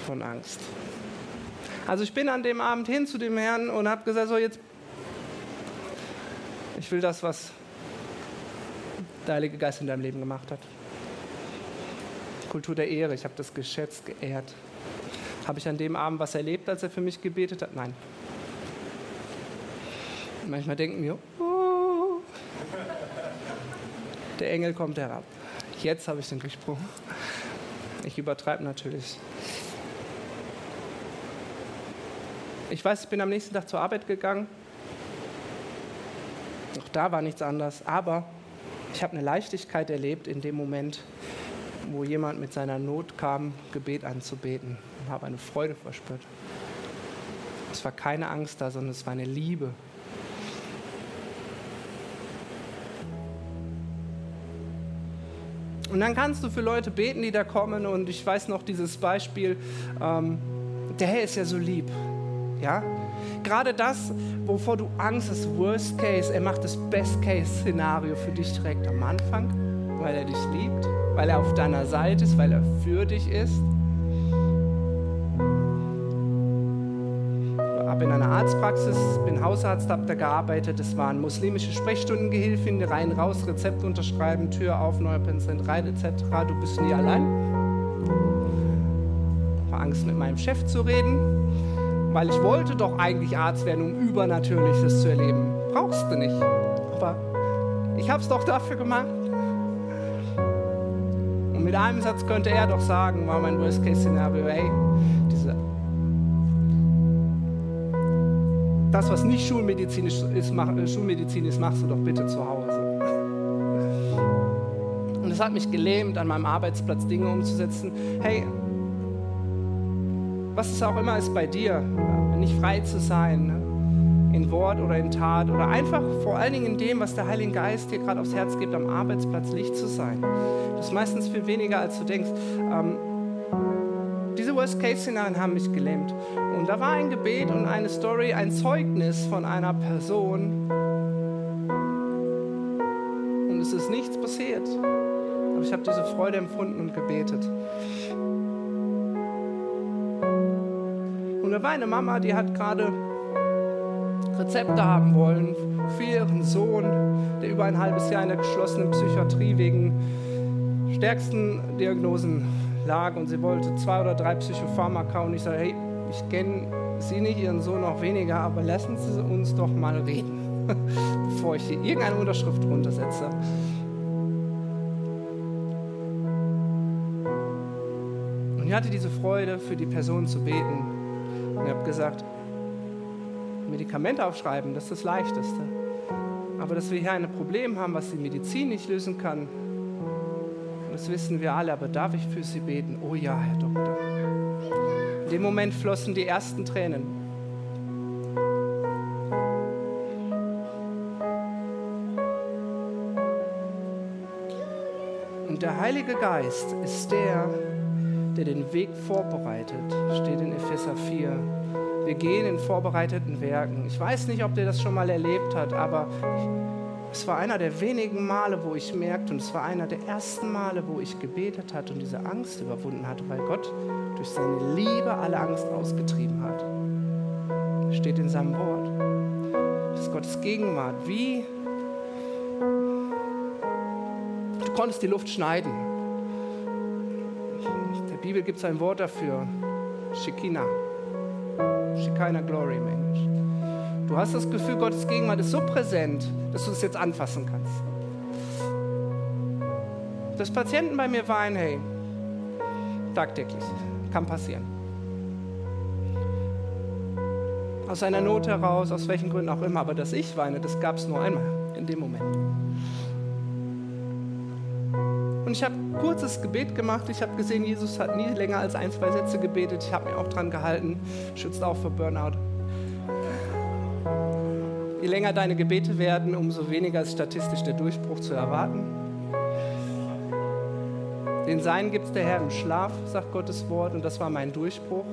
von Angst. Also ich bin an dem Abend hin zu dem Herrn und habe gesagt, so jetzt ich will das, was der Heilige Geist in deinem Leben gemacht hat. Kultur der Ehre, ich habe das geschätzt, geehrt. Habe ich an dem Abend was erlebt, als er für mich gebetet hat? Nein. Manchmal denken wir, oh, der Engel kommt herab. Jetzt habe ich den Durchbruch. Ich übertreibe natürlich. Ich weiß, ich bin am nächsten Tag zur Arbeit gegangen auch da war nichts anders. Aber ich habe eine Leichtigkeit erlebt in dem Moment, wo jemand mit seiner Not kam, Gebet anzubeten und habe eine Freude verspürt. Es war keine Angst da, sondern es war eine Liebe. Und dann kannst du für Leute beten, die da kommen. Und ich weiß noch dieses Beispiel, ähm, der Herr ist ja so lieb. Ja? Gerade das, wovor du Angst hast, Worst Case, er macht das Best Case Szenario für dich direkt am Anfang, weil er dich liebt, weil er auf deiner Seite ist, weil er für dich ist. Arztpraxis, bin Hausarzt, habe da gearbeitet. Es waren muslimische Sprechstundengehilfen, rein, raus, Rezept unterschreiben, Tür auf, neuer Patient rein, etc. Du bist nie allein. Ich habe Angst, mit meinem Chef zu reden, weil ich wollte doch eigentlich Arzt werden, um Übernatürliches zu erleben. Brauchst du nicht. Aber ich habe es doch dafür gemacht. Und mit einem Satz könnte er doch sagen, war mein Worst-Case-Szenario, ey, das, was nicht schulmedizinisch ist, mach, äh, Schulmedizin ist, machst du doch bitte zu Hause. Und es hat mich gelähmt, an meinem Arbeitsplatz Dinge umzusetzen. Hey, was es auch immer ist bei dir, nicht frei zu sein, ne? in Wort oder in Tat oder einfach vor allen Dingen in dem, was der Heilige Geist dir gerade aufs Herz gibt, am Arbeitsplatz Licht zu sein. Das ist meistens viel weniger, als du denkst. Ähm, Worst-Case-Szenarien haben mich gelähmt. Und da war ein Gebet und eine Story, ein Zeugnis von einer Person. Und es ist nichts passiert. Aber ich habe diese Freude empfunden und gebetet. Und da war eine Mama, die hat gerade Rezepte haben wollen für ihren Sohn, der über ein halbes Jahr in der geschlossenen Psychiatrie wegen stärksten Diagnosen lag und sie wollte zwei oder drei Psychopharmaka und ich sage, hey, ich kenne Sie nicht, Ihren Sohn noch weniger, aber lassen Sie uns doch mal reden, bevor ich hier irgendeine Unterschrift runtersetze. Und ich hatte diese Freude, für die Person zu beten. Und ich habe gesagt, Medikamente aufschreiben, das ist das Leichteste. Aber dass wir hier ein Problem haben, was die Medizin nicht lösen kann, das wissen wir alle, aber darf ich für Sie beten? Oh ja, Herr Doktor. In dem Moment flossen die ersten Tränen. Und der Heilige Geist ist der, der den Weg vorbereitet, steht in Epheser 4. Wir gehen in vorbereiteten Werken. Ich weiß nicht, ob der das schon mal erlebt hat, aber es war einer der wenigen Male, wo ich merkte, und es war einer der ersten Male, wo ich gebetet hatte und diese Angst überwunden hatte, weil Gott durch seine Liebe alle Angst ausgetrieben hat. Steht in seinem Wort. Das ist Gottes Gegenwart. Wie du konntest die Luft schneiden. In der Bibel gibt es ein Wort dafür. Shekinah. Shekinah Glory im Englisch. Du hast das Gefühl, Gottes Gegenwart ist so präsent, dass du es jetzt anfassen kannst. Dass Patienten bei mir weinen, hey, tagtäglich, kann passieren. Aus einer Not heraus, aus welchen Gründen auch immer, aber dass ich weine, das gab es nur einmal in dem Moment. Und ich habe kurzes Gebet gemacht. Ich habe gesehen, Jesus hat nie länger als ein, zwei Sätze gebetet. Ich habe mir auch dran gehalten. Schützt auch vor Burnout. Je länger deine Gebete werden, umso weniger ist statistisch der Durchbruch zu erwarten. Den Sein gibt es der Herr im Schlaf, sagt Gottes Wort, und das war mein Durchbruch.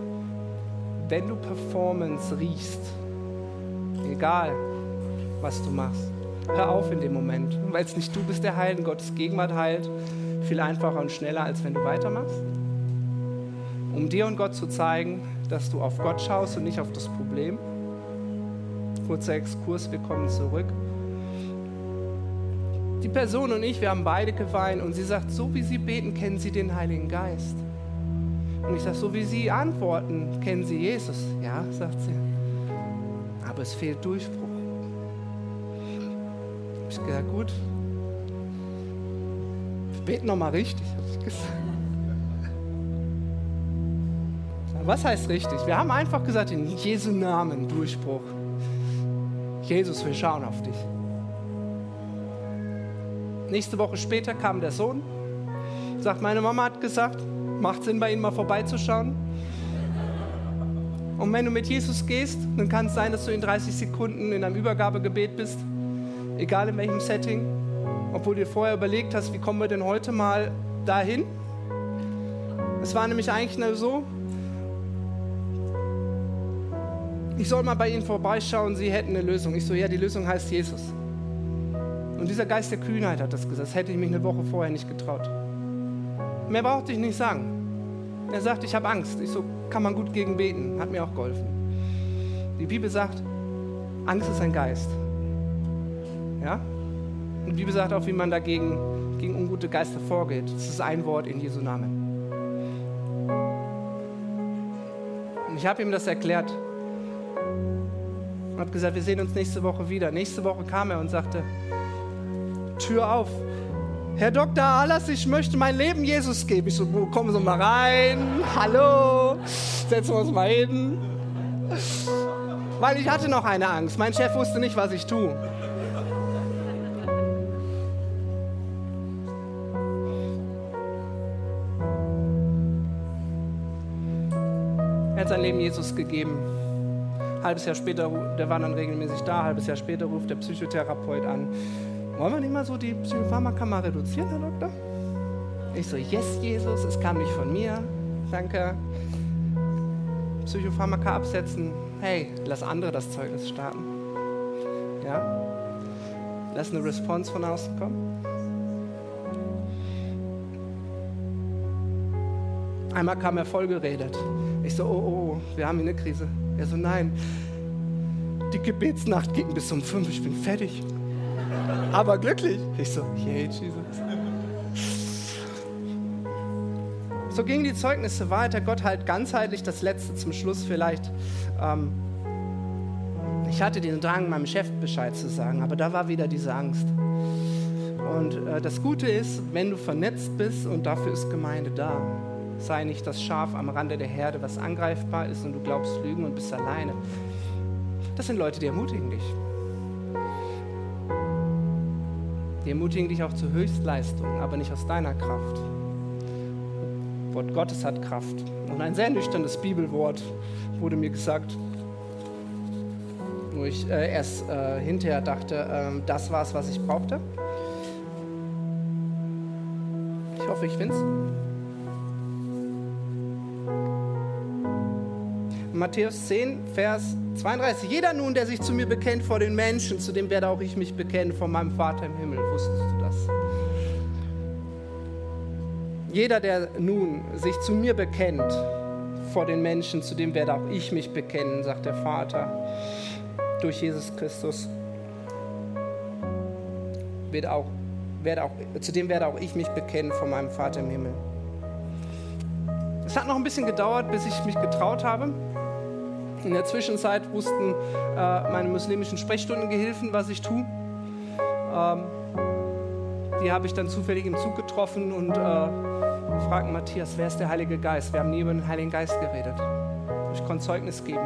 Wenn du Performance riechst, egal was du machst, hör auf in dem Moment, weil es nicht du bist, der heilt, Gottes Gegenwart heilt, viel einfacher und schneller, als wenn du weitermachst. Um dir und Gott zu zeigen, dass du auf Gott schaust und nicht auf das Problem kurzer Exkurs, wir kommen zurück. Die Person und ich, wir haben beide geweint und sie sagt, so wie sie beten, kennen sie den Heiligen Geist. Und ich sage, so wie sie antworten, kennen sie Jesus. Ja, sagt sie. Aber es fehlt Durchbruch. Ich gesagt, gut, wir beten nochmal richtig, habe ich gesagt. Was heißt richtig? Wir haben einfach gesagt, in Jesu Namen Durchbruch. Jesus, wir schauen auf dich. Nächste Woche später kam der Sohn, sagt, meine Mama hat gesagt, macht Sinn, bei Ihnen mal vorbeizuschauen. Und wenn du mit Jesus gehst, dann kann es sein, dass du in 30 Sekunden in einem Übergabegebet bist, egal in welchem Setting, obwohl du dir vorher überlegt hast, wie kommen wir denn heute mal dahin? Es war nämlich eigentlich nur so, ich soll mal bei ihnen vorbeischauen, sie hätten eine Lösung. Ich so, ja, die Lösung heißt Jesus. Und dieser Geist der Kühnheit hat das gesagt. Das hätte ich mich eine Woche vorher nicht getraut. Mehr brauchte ich nicht sagen. Er sagt, ich habe Angst. Ich so, kann man gut gegen beten. Hat mir auch geholfen. Die Bibel sagt, Angst ist ein Geist. Ja? Und die Bibel sagt auch, wie man dagegen gegen ungute Geister vorgeht. Das ist ein Wort in Jesu Namen. Und ich habe ihm das erklärt. Und habe gesagt, wir sehen uns nächste Woche wieder. Nächste Woche kam er und sagte, Tür auf, Herr Dr. Alas, ich möchte mein Leben Jesus geben. Ich so, kommen Sie mal rein. Hallo. Setzen wir uns mal hin. Weil ich hatte noch eine Angst. Mein Chef wusste nicht, was ich tue. Er hat sein Leben Jesus gegeben. Halbes Jahr später, der war dann regelmäßig da, halbes Jahr später ruft der Psychotherapeut an wollen wir nicht mal so die Psychopharmaka mal reduzieren, Herr Doktor? Ich so, yes, Jesus, es kam nicht von mir. Danke. Psychopharmaka absetzen. Hey, lass andere das Zeugnis starten. Ja? Lass eine Response von außen kommen. Einmal kam er voll geredet. Ich so, oh, oh, oh, wir haben hier eine Krise. Er so, nein, die Gebetsnacht ging bis um fünf, ich bin fertig aber glücklich. Ich so, yay, Jesus. So gingen die Zeugnisse weiter. Gott halt ganzheitlich das Letzte zum Schluss vielleicht. Ähm, ich hatte den Drang, meinem Chef Bescheid zu sagen, aber da war wieder diese Angst. Und äh, das Gute ist, wenn du vernetzt bist und dafür ist Gemeinde da, sei nicht das Schaf am Rande der Herde, was angreifbar ist und du glaubst Lügen und bist alleine. Das sind Leute, die ermutigen dich. Die ermutigen dich auch zur Höchstleistung, aber nicht aus deiner Kraft. Wort Gottes hat Kraft. Und ein sehr nüchternes Bibelwort wurde mir gesagt, wo ich äh, erst äh, hinterher dachte, äh, das war es, was ich brauchte. Ich hoffe, ich finde es. Matthäus 10, Vers 32. Jeder nun, der sich zu mir bekennt vor den Menschen, zu dem werde auch ich mich bekennen vor meinem Vater im Himmel. Wusstest du das? Jeder, der nun sich zu mir bekennt vor den Menschen, zu dem werde auch ich mich bekennen, sagt der Vater, durch Jesus Christus. Wird auch, werde auch, zu dem werde auch ich mich bekennen vor meinem Vater im Himmel. Es hat noch ein bisschen gedauert, bis ich mich getraut habe. In der Zwischenzeit wussten äh, meine muslimischen Sprechstundengehilfen, was ich tue. Ähm, die habe ich dann zufällig im Zug getroffen und äh, fragten Matthias, wer ist der Heilige Geist? Wir haben nie über den Heiligen Geist geredet. Ich konnte Zeugnis geben.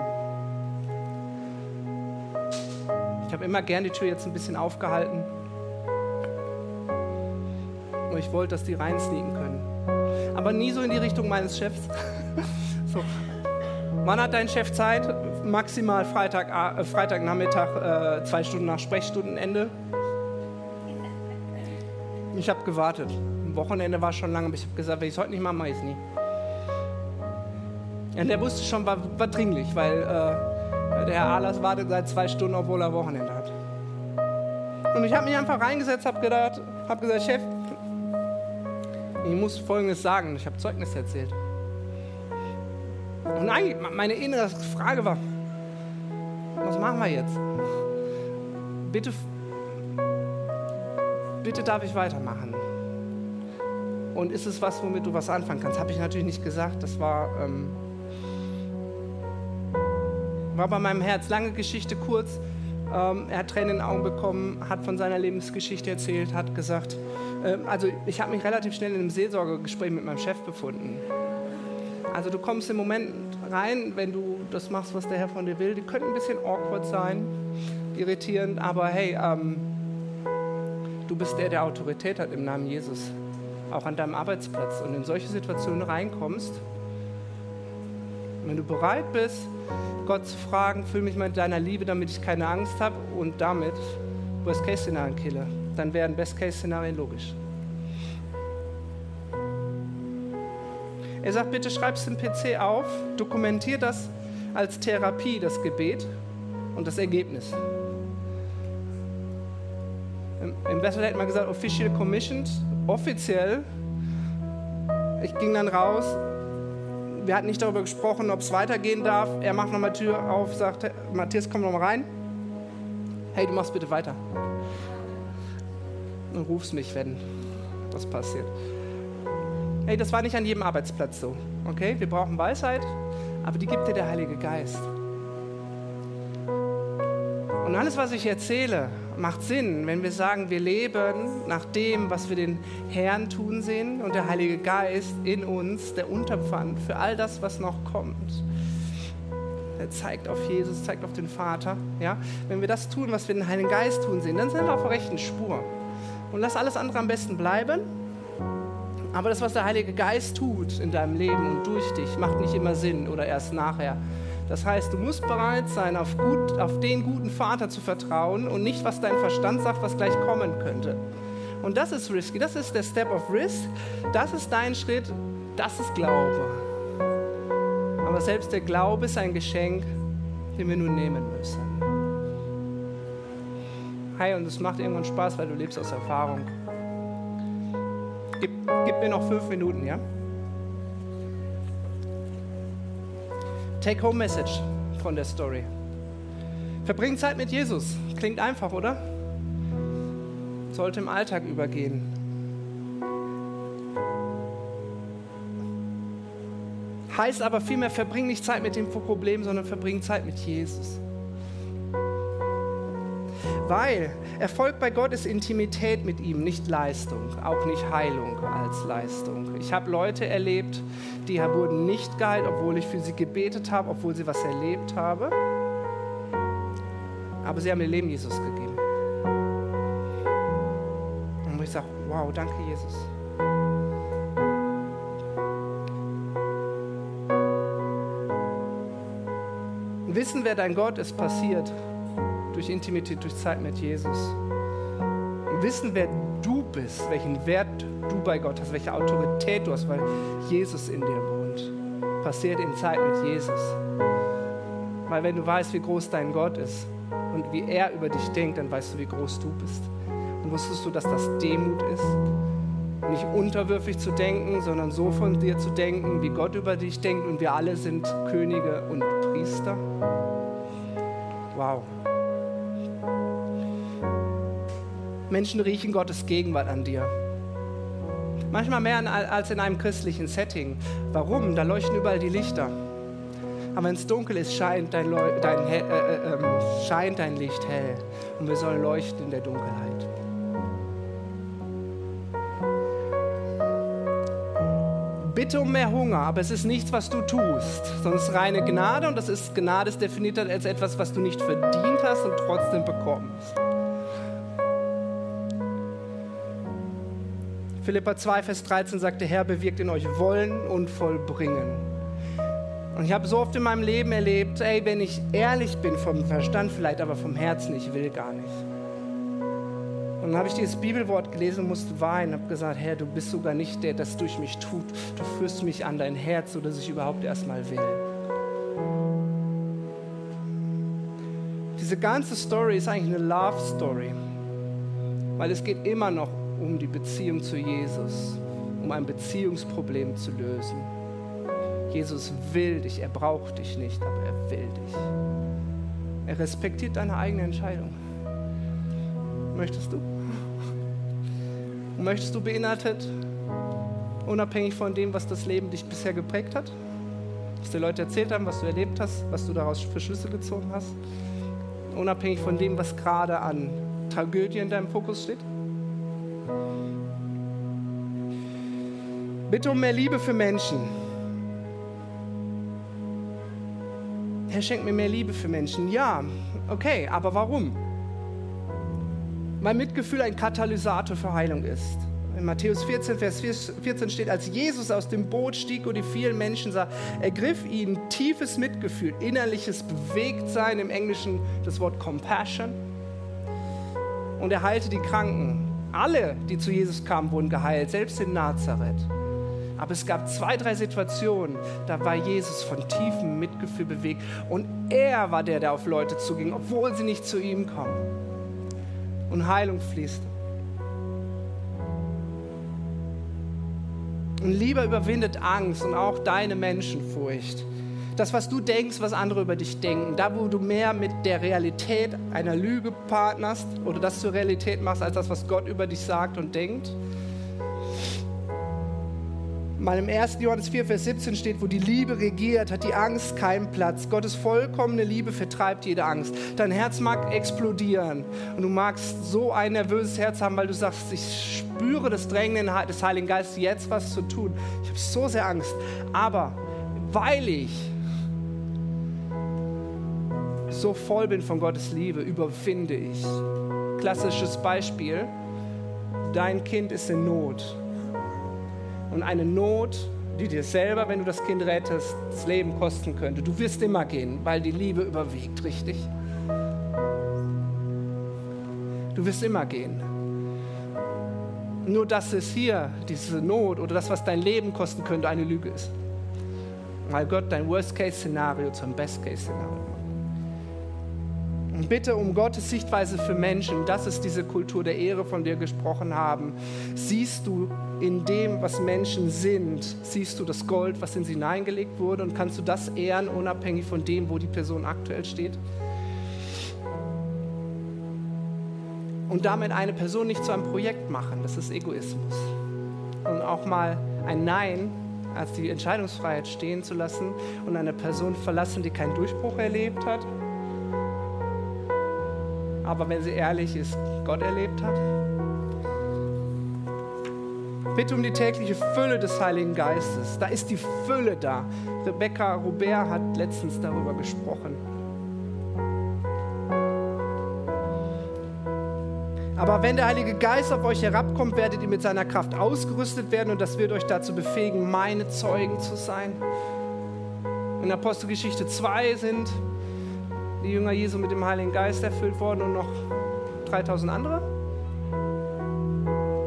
Ich habe immer gern die Tür jetzt ein bisschen aufgehalten. Und ich wollte, dass die reinsneaken können. Aber nie so in die Richtung meines Chefs. so, Wann hat dein Chef Zeit? Maximal Freitag, äh, Freitagnachmittag, äh, zwei Stunden nach Sprechstundenende. Ich habe gewartet. Wochenende war schon lange, aber ich habe gesagt, wenn ich es heute nicht mache, mache ich es nie. Und der wusste schon, war, war dringlich, weil äh, der Herr Ahlers wartet seit zwei Stunden, obwohl er Wochenende hat. Und ich habe mich einfach reingesetzt, habe gedacht, habe gesagt, Chef, ich muss Folgendes sagen. Ich habe Zeugnis erzählt. Und eigentlich, meine innere Frage war, was machen wir jetzt? Bitte, bitte darf ich weitermachen. Und ist es was, womit du was anfangen kannst? Habe ich natürlich nicht gesagt. Das war, ähm, war bei meinem Herz. Lange Geschichte kurz. Ähm, er hat Tränen in den Augen bekommen, hat von seiner Lebensgeschichte erzählt, hat gesagt, äh, also ich habe mich relativ schnell in einem Seelsorgegespräch mit meinem Chef befunden. Also du kommst im Moment rein, wenn du das machst, was der Herr von dir will. Die können ein bisschen awkward sein, irritierend, aber hey, ähm, du bist der, der Autorität hat im Namen Jesus, auch an deinem Arbeitsplatz und in solche Situationen reinkommst, Wenn du bereit bist, Gott zu fragen, füll mich mit deiner Liebe, damit ich keine Angst habe und damit Worst-Case-Szenarien kille, dann wären Best-Case-Szenarien logisch. Er sagt, bitte schreib es im PC auf, dokumentier das als Therapie, das Gebet und das Ergebnis. Im Bethel hat man gesagt, official commissioned, offiziell. Ich ging dann raus, wir hatten nicht darüber gesprochen, ob es weitergehen darf. Er macht nochmal Tür auf, sagt, Matthias, komm nochmal rein. Hey, du machst bitte weiter. Und rufst mich, wenn was passiert. Hey, das war nicht an jedem Arbeitsplatz so. Okay, wir brauchen Weisheit, aber die gibt dir der Heilige Geist. Und alles, was ich erzähle, macht Sinn, wenn wir sagen, wir leben nach dem, was wir den Herrn tun sehen und der Heilige Geist in uns, der Unterpfand für all das, was noch kommt. Er zeigt auf Jesus, zeigt auf den Vater. Ja? Wenn wir das tun, was wir den Heiligen Geist tun sehen, dann sind wir auf der rechten Spur. Und lass alles andere am besten bleiben. Aber das, was der Heilige Geist tut in deinem Leben und durch dich, macht nicht immer Sinn oder erst nachher. Das heißt, du musst bereit sein, auf, gut, auf den guten Vater zu vertrauen und nicht, was dein Verstand sagt, was gleich kommen könnte. Und das ist risky, das ist der Step of Risk, das ist dein Schritt, das ist Glaube. Aber selbst der Glaube ist ein Geschenk, den wir nun nehmen müssen. Hi, und es macht irgendwann Spaß, weil du lebst aus Erfahrung. Gib, mir noch fünf Minuten, ja? Take-Home-Message von der Story. Verbring Zeit mit Jesus. Klingt einfach, oder? Sollte im Alltag übergehen. Heißt aber vielmehr, verbring nicht Zeit mit dem Problem, sondern verbring Zeit mit Jesus. Weil Erfolg bei Gott ist Intimität mit ihm, nicht Leistung, auch nicht Heilung als Leistung. Ich habe Leute erlebt, die wurden nicht geheilt, obwohl ich für sie gebetet habe, obwohl sie was erlebt haben. Aber sie haben ihr Leben Jesus gegeben. Und ich sage, wow, danke Jesus. Wissen, wer dein Gott ist, passiert durch Intimität, durch Zeit mit Jesus. Wissen, wer du bist, welchen Wert du bei Gott hast, welche Autorität du hast, weil Jesus in dir wohnt, passiert in Zeit mit Jesus. Weil wenn du weißt, wie groß dein Gott ist und wie er über dich denkt, dann weißt du, wie groß du bist. Und wusstest du, dass das Demut ist? Nicht unterwürfig zu denken, sondern so von dir zu denken, wie Gott über dich denkt und wir alle sind Könige und Priester. Wow. Menschen riechen Gottes Gegenwart an dir. Manchmal mehr als in einem christlichen Setting. Warum? Da leuchten überall die Lichter. Aber wenn es dunkel ist, scheint dein, dein, äh, äh, äh, scheint dein Licht hell. Und wir sollen leuchten in der Dunkelheit. Bitte um mehr Hunger, aber es ist nichts, was du tust, sondern es ist reine Gnade und das ist Gnade ist definiert als etwas, was du nicht verdient hast und trotzdem bekommst. Philippa 2, Vers 13 sagt, der Herr bewirkt in euch Wollen und Vollbringen. Und ich habe so oft in meinem Leben erlebt, ey, wenn ich ehrlich bin vom Verstand vielleicht, aber vom Herzen, ich will gar nicht. Und dann habe ich dieses Bibelwort gelesen musste weinen, habe gesagt, Herr, du bist sogar nicht der, das durch mich tut. Du führst mich an dein Herz, sodass ich überhaupt erstmal will. Diese ganze Story ist eigentlich eine Love Story, weil es geht immer noch um die Beziehung zu Jesus, um ein Beziehungsproblem zu lösen. Jesus will dich, er braucht dich nicht, aber er will dich. Er respektiert deine eigene Entscheidung. Möchtest du? Möchtest du beinhaltet, unabhängig von dem, was das Leben dich bisher geprägt hat? Was die Leute erzählt haben, was du erlebt hast, was du daraus für Schlüsse gezogen hast? Unabhängig von dem, was gerade an Tragödie in deinem Fokus steht? Bitte um mehr Liebe für Menschen. Herr, schenkt mir mehr Liebe für Menschen. Ja, okay, aber warum? Weil Mitgefühl ein Katalysator für Heilung ist. In Matthäus 14, Vers 14 steht, als Jesus aus dem Boot stieg und die vielen Menschen sah, ergriff ihn tiefes Mitgefühl, innerliches Bewegtsein, im Englischen das Wort Compassion. Und er heilte die Kranken. Alle, die zu Jesus kamen, wurden geheilt, selbst in Nazareth. Aber es gab zwei, drei Situationen, da war Jesus von tiefem Mitgefühl bewegt und er war der, der auf Leute zuging, obwohl sie nicht zu ihm kommen. Und Heilung fließt. Und Liebe überwindet Angst und auch deine Menschenfurcht. Das, was du denkst, was andere über dich denken, da, wo du mehr mit der Realität einer Lüge partnerst oder das zur Realität machst, als das, was Gott über dich sagt und denkt. Mal im 1. Johannes 4, Vers 17 steht, wo die Liebe regiert, hat die Angst keinen Platz. Gottes vollkommene Liebe vertreibt jede Angst. Dein Herz mag explodieren und du magst so ein nervöses Herz haben, weil du sagst, ich spüre das Drängen des Heiligen Geistes, jetzt was zu tun. Ich habe so sehr Angst. Aber weil ich so voll bin von Gottes Liebe, überwinde ich. Klassisches Beispiel, dein Kind ist in Not. Und eine Not, die dir selber, wenn du das Kind rettest, das Leben kosten könnte. Du wirst immer gehen, weil die Liebe überwiegt, richtig? Du wirst immer gehen. Nur dass es hier, diese Not oder das, was dein Leben kosten könnte, eine Lüge ist. Weil Gott dein Worst-Case-Szenario zum Best-Case-Szenario bitte um Gottes Sichtweise für Menschen, das ist diese Kultur der Ehre, von der wir gesprochen haben, siehst du in dem, was Menschen sind, siehst du das Gold, was in sie hineingelegt wurde und kannst du das ehren, unabhängig von dem, wo die Person aktuell steht? und damit eine Person nicht zu einem Projekt machen. Das ist Egoismus. Und auch mal ein Nein als die Entscheidungsfreiheit stehen zu lassen und eine Person verlassen, die keinen Durchbruch erlebt hat, aber wenn sie ehrlich ist, Gott erlebt hat. Bitte um die tägliche Fülle des Heiligen Geistes. Da ist die Fülle da. Rebecca Robert hat letztens darüber gesprochen. Aber wenn der Heilige Geist auf euch herabkommt, werdet ihr mit seiner Kraft ausgerüstet werden und das wird euch dazu befähigen, meine Zeugen zu sein. In Apostelgeschichte 2 sind die Jünger Jesu mit dem Heiligen Geist erfüllt worden und noch 3000 andere.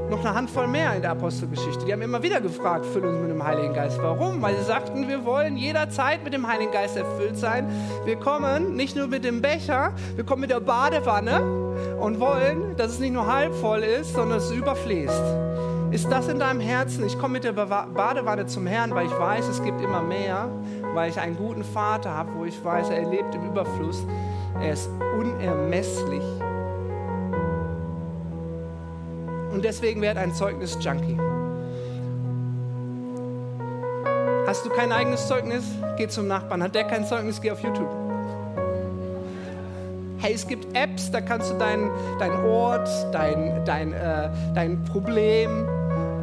Noch eine Handvoll mehr in der Apostelgeschichte. Die haben immer wieder gefragt, füllen uns mit dem Heiligen Geist. Warum? Weil sie sagten, wir wollen jederzeit mit dem Heiligen Geist erfüllt sein. Wir kommen nicht nur mit dem Becher, wir kommen mit der Badewanne und wollen, dass es nicht nur halb voll ist, sondern es überfließt. Ist das in deinem Herzen? Ich komme mit der Badewanne zum Herrn, weil ich weiß, es gibt immer mehr, weil ich einen guten Vater habe, wo ich weiß, er lebt im Überfluss. Er ist unermesslich. Und deswegen wird ein Zeugnis-Junkie. Hast du kein eigenes Zeugnis? Geh zum Nachbarn. Hat der kein Zeugnis? Geh auf YouTube. Hey, es gibt Apps, da kannst du deinen dein Ort, dein, dein, äh, dein Problem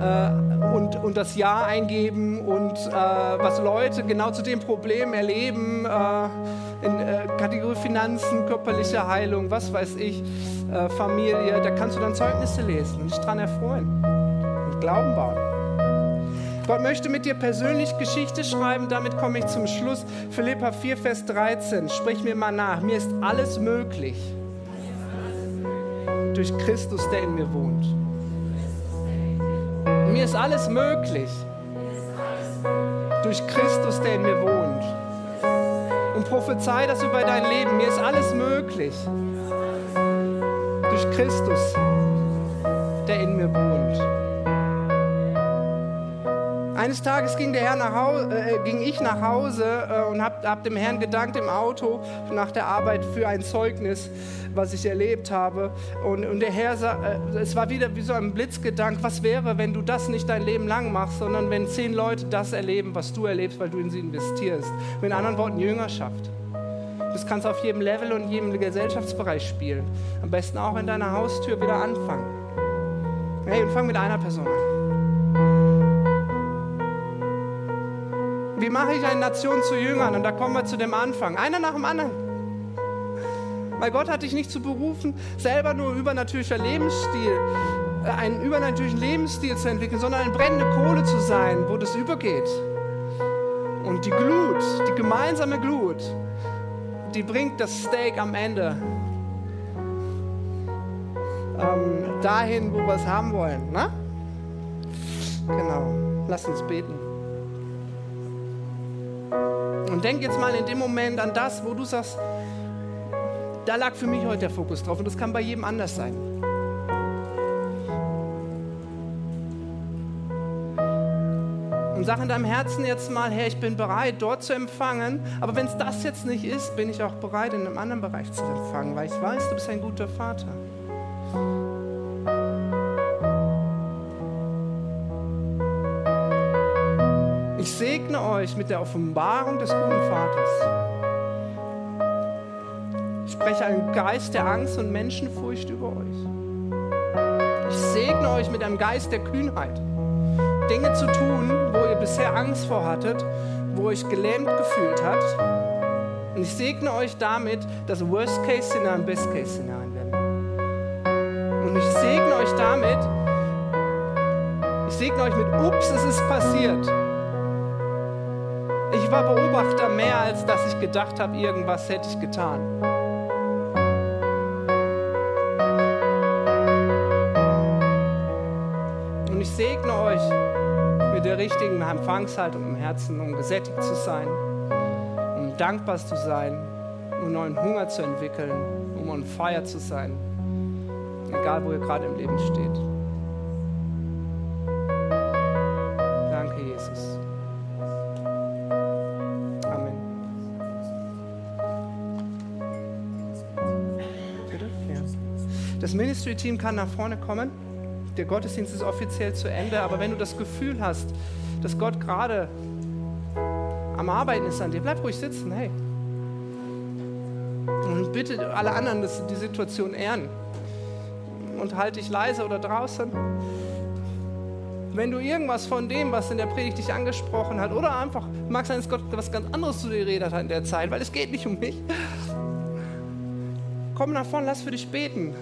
äh, und, und das Ja eingeben und äh, was Leute genau zu dem Problem erleben, äh, in äh, Kategorie Finanzen, körperliche Heilung, was weiß ich, äh, Familie, da kannst du dann Zeugnisse lesen und dich daran erfreuen und Glauben bauen. Gott möchte mit dir persönlich Geschichte schreiben. Damit komme ich zum Schluss. Philippa 4, Vers 13. Sprich mir mal nach. Mir ist alles möglich. Durch Christus, der in mir wohnt. Mir ist alles möglich. Durch Christus, der in mir wohnt. Und prophezei das über dein Leben. Mir ist alles möglich. Durch Christus, der in mir wohnt. Eines Tages ging, der Herr nach Hause, äh, ging ich nach Hause äh, und habe hab dem Herrn gedankt im Auto nach der Arbeit für ein Zeugnis, was ich erlebt habe. Und, und der Herr, äh, es war wieder wie so ein Blitzgedank, was wäre, wenn du das nicht dein Leben lang machst, sondern wenn zehn Leute das erleben, was du erlebst, weil du in sie investierst. Mit anderen Worten Jüngerschaft. Das kannst du auf jedem Level und jedem Gesellschaftsbereich spielen. Am besten auch in deiner Haustür wieder anfangen. Hey, und fang mit einer Person an. Wie mache ich eine Nation zu Jüngern? Und da kommen wir zu dem Anfang. Einer nach dem anderen. Weil Gott hat dich nicht zu berufen, selber nur übernatürlicher Lebensstil einen übernatürlichen Lebensstil zu entwickeln, sondern eine brennende Kohle zu sein, wo das übergeht. Und die Glut, die gemeinsame Glut, die bringt das Steak am Ende ähm, dahin, wo wir es haben wollen. Ne? Genau. Lass uns beten. Und denk jetzt mal in dem Moment an das, wo du sagst, da lag für mich heute der Fokus drauf und das kann bei jedem anders sein. Und sag in deinem Herzen jetzt mal, Herr, ich bin bereit, dort zu empfangen. Aber wenn es das jetzt nicht ist, bin ich auch bereit, in einem anderen Bereich zu empfangen, weil ich weiß, du bist ein guter Vater. Euch mit der Offenbarung des guten Vaters. Ich spreche einen Geist der Angst und Menschenfurcht über euch. Ich segne euch mit einem Geist der Kühnheit. Dinge zu tun, wo ihr bisher Angst vor hattet, wo euch gelähmt gefühlt habt. Und ich segne euch damit, dass Worst-Case-Szenario ein Best-Case-Szenario werden. Und ich segne euch damit, ich segne euch mit, ups, es ist passiert war Beobachter mehr, als dass ich gedacht habe, irgendwas hätte ich getan. Und ich segne euch mit der richtigen Empfangshaltung im Herzen, um gesättigt zu sein, um dankbar zu sein, um neuen Hunger zu entwickeln, um on fire zu sein, egal wo ihr gerade im Leben steht. Das Ministry-Team kann nach vorne kommen. Der Gottesdienst ist offiziell zu Ende, aber wenn du das Gefühl hast, dass Gott gerade am Arbeiten ist an dir, bleib ruhig sitzen, hey. Und bitte alle anderen, dass die Situation ehren. Und halt dich leise oder draußen. Wenn du irgendwas von dem, was in der Predigt dich angesprochen hat, oder einfach mag sein, dass Gott was ganz anderes zu dir geredet hat in der Zeit, weil es geht nicht um mich. Komm nach vorne, lass für dich beten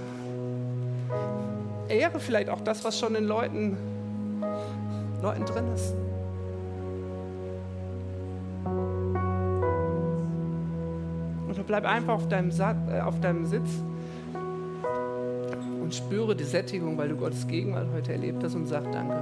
ehre vielleicht auch das, was schon in Leuten, Leuten drin ist. Und bleib einfach auf deinem, Sat, äh, auf deinem Sitz und spüre die Sättigung, weil du Gottes Gegenwart heute erlebt hast und sag Danke.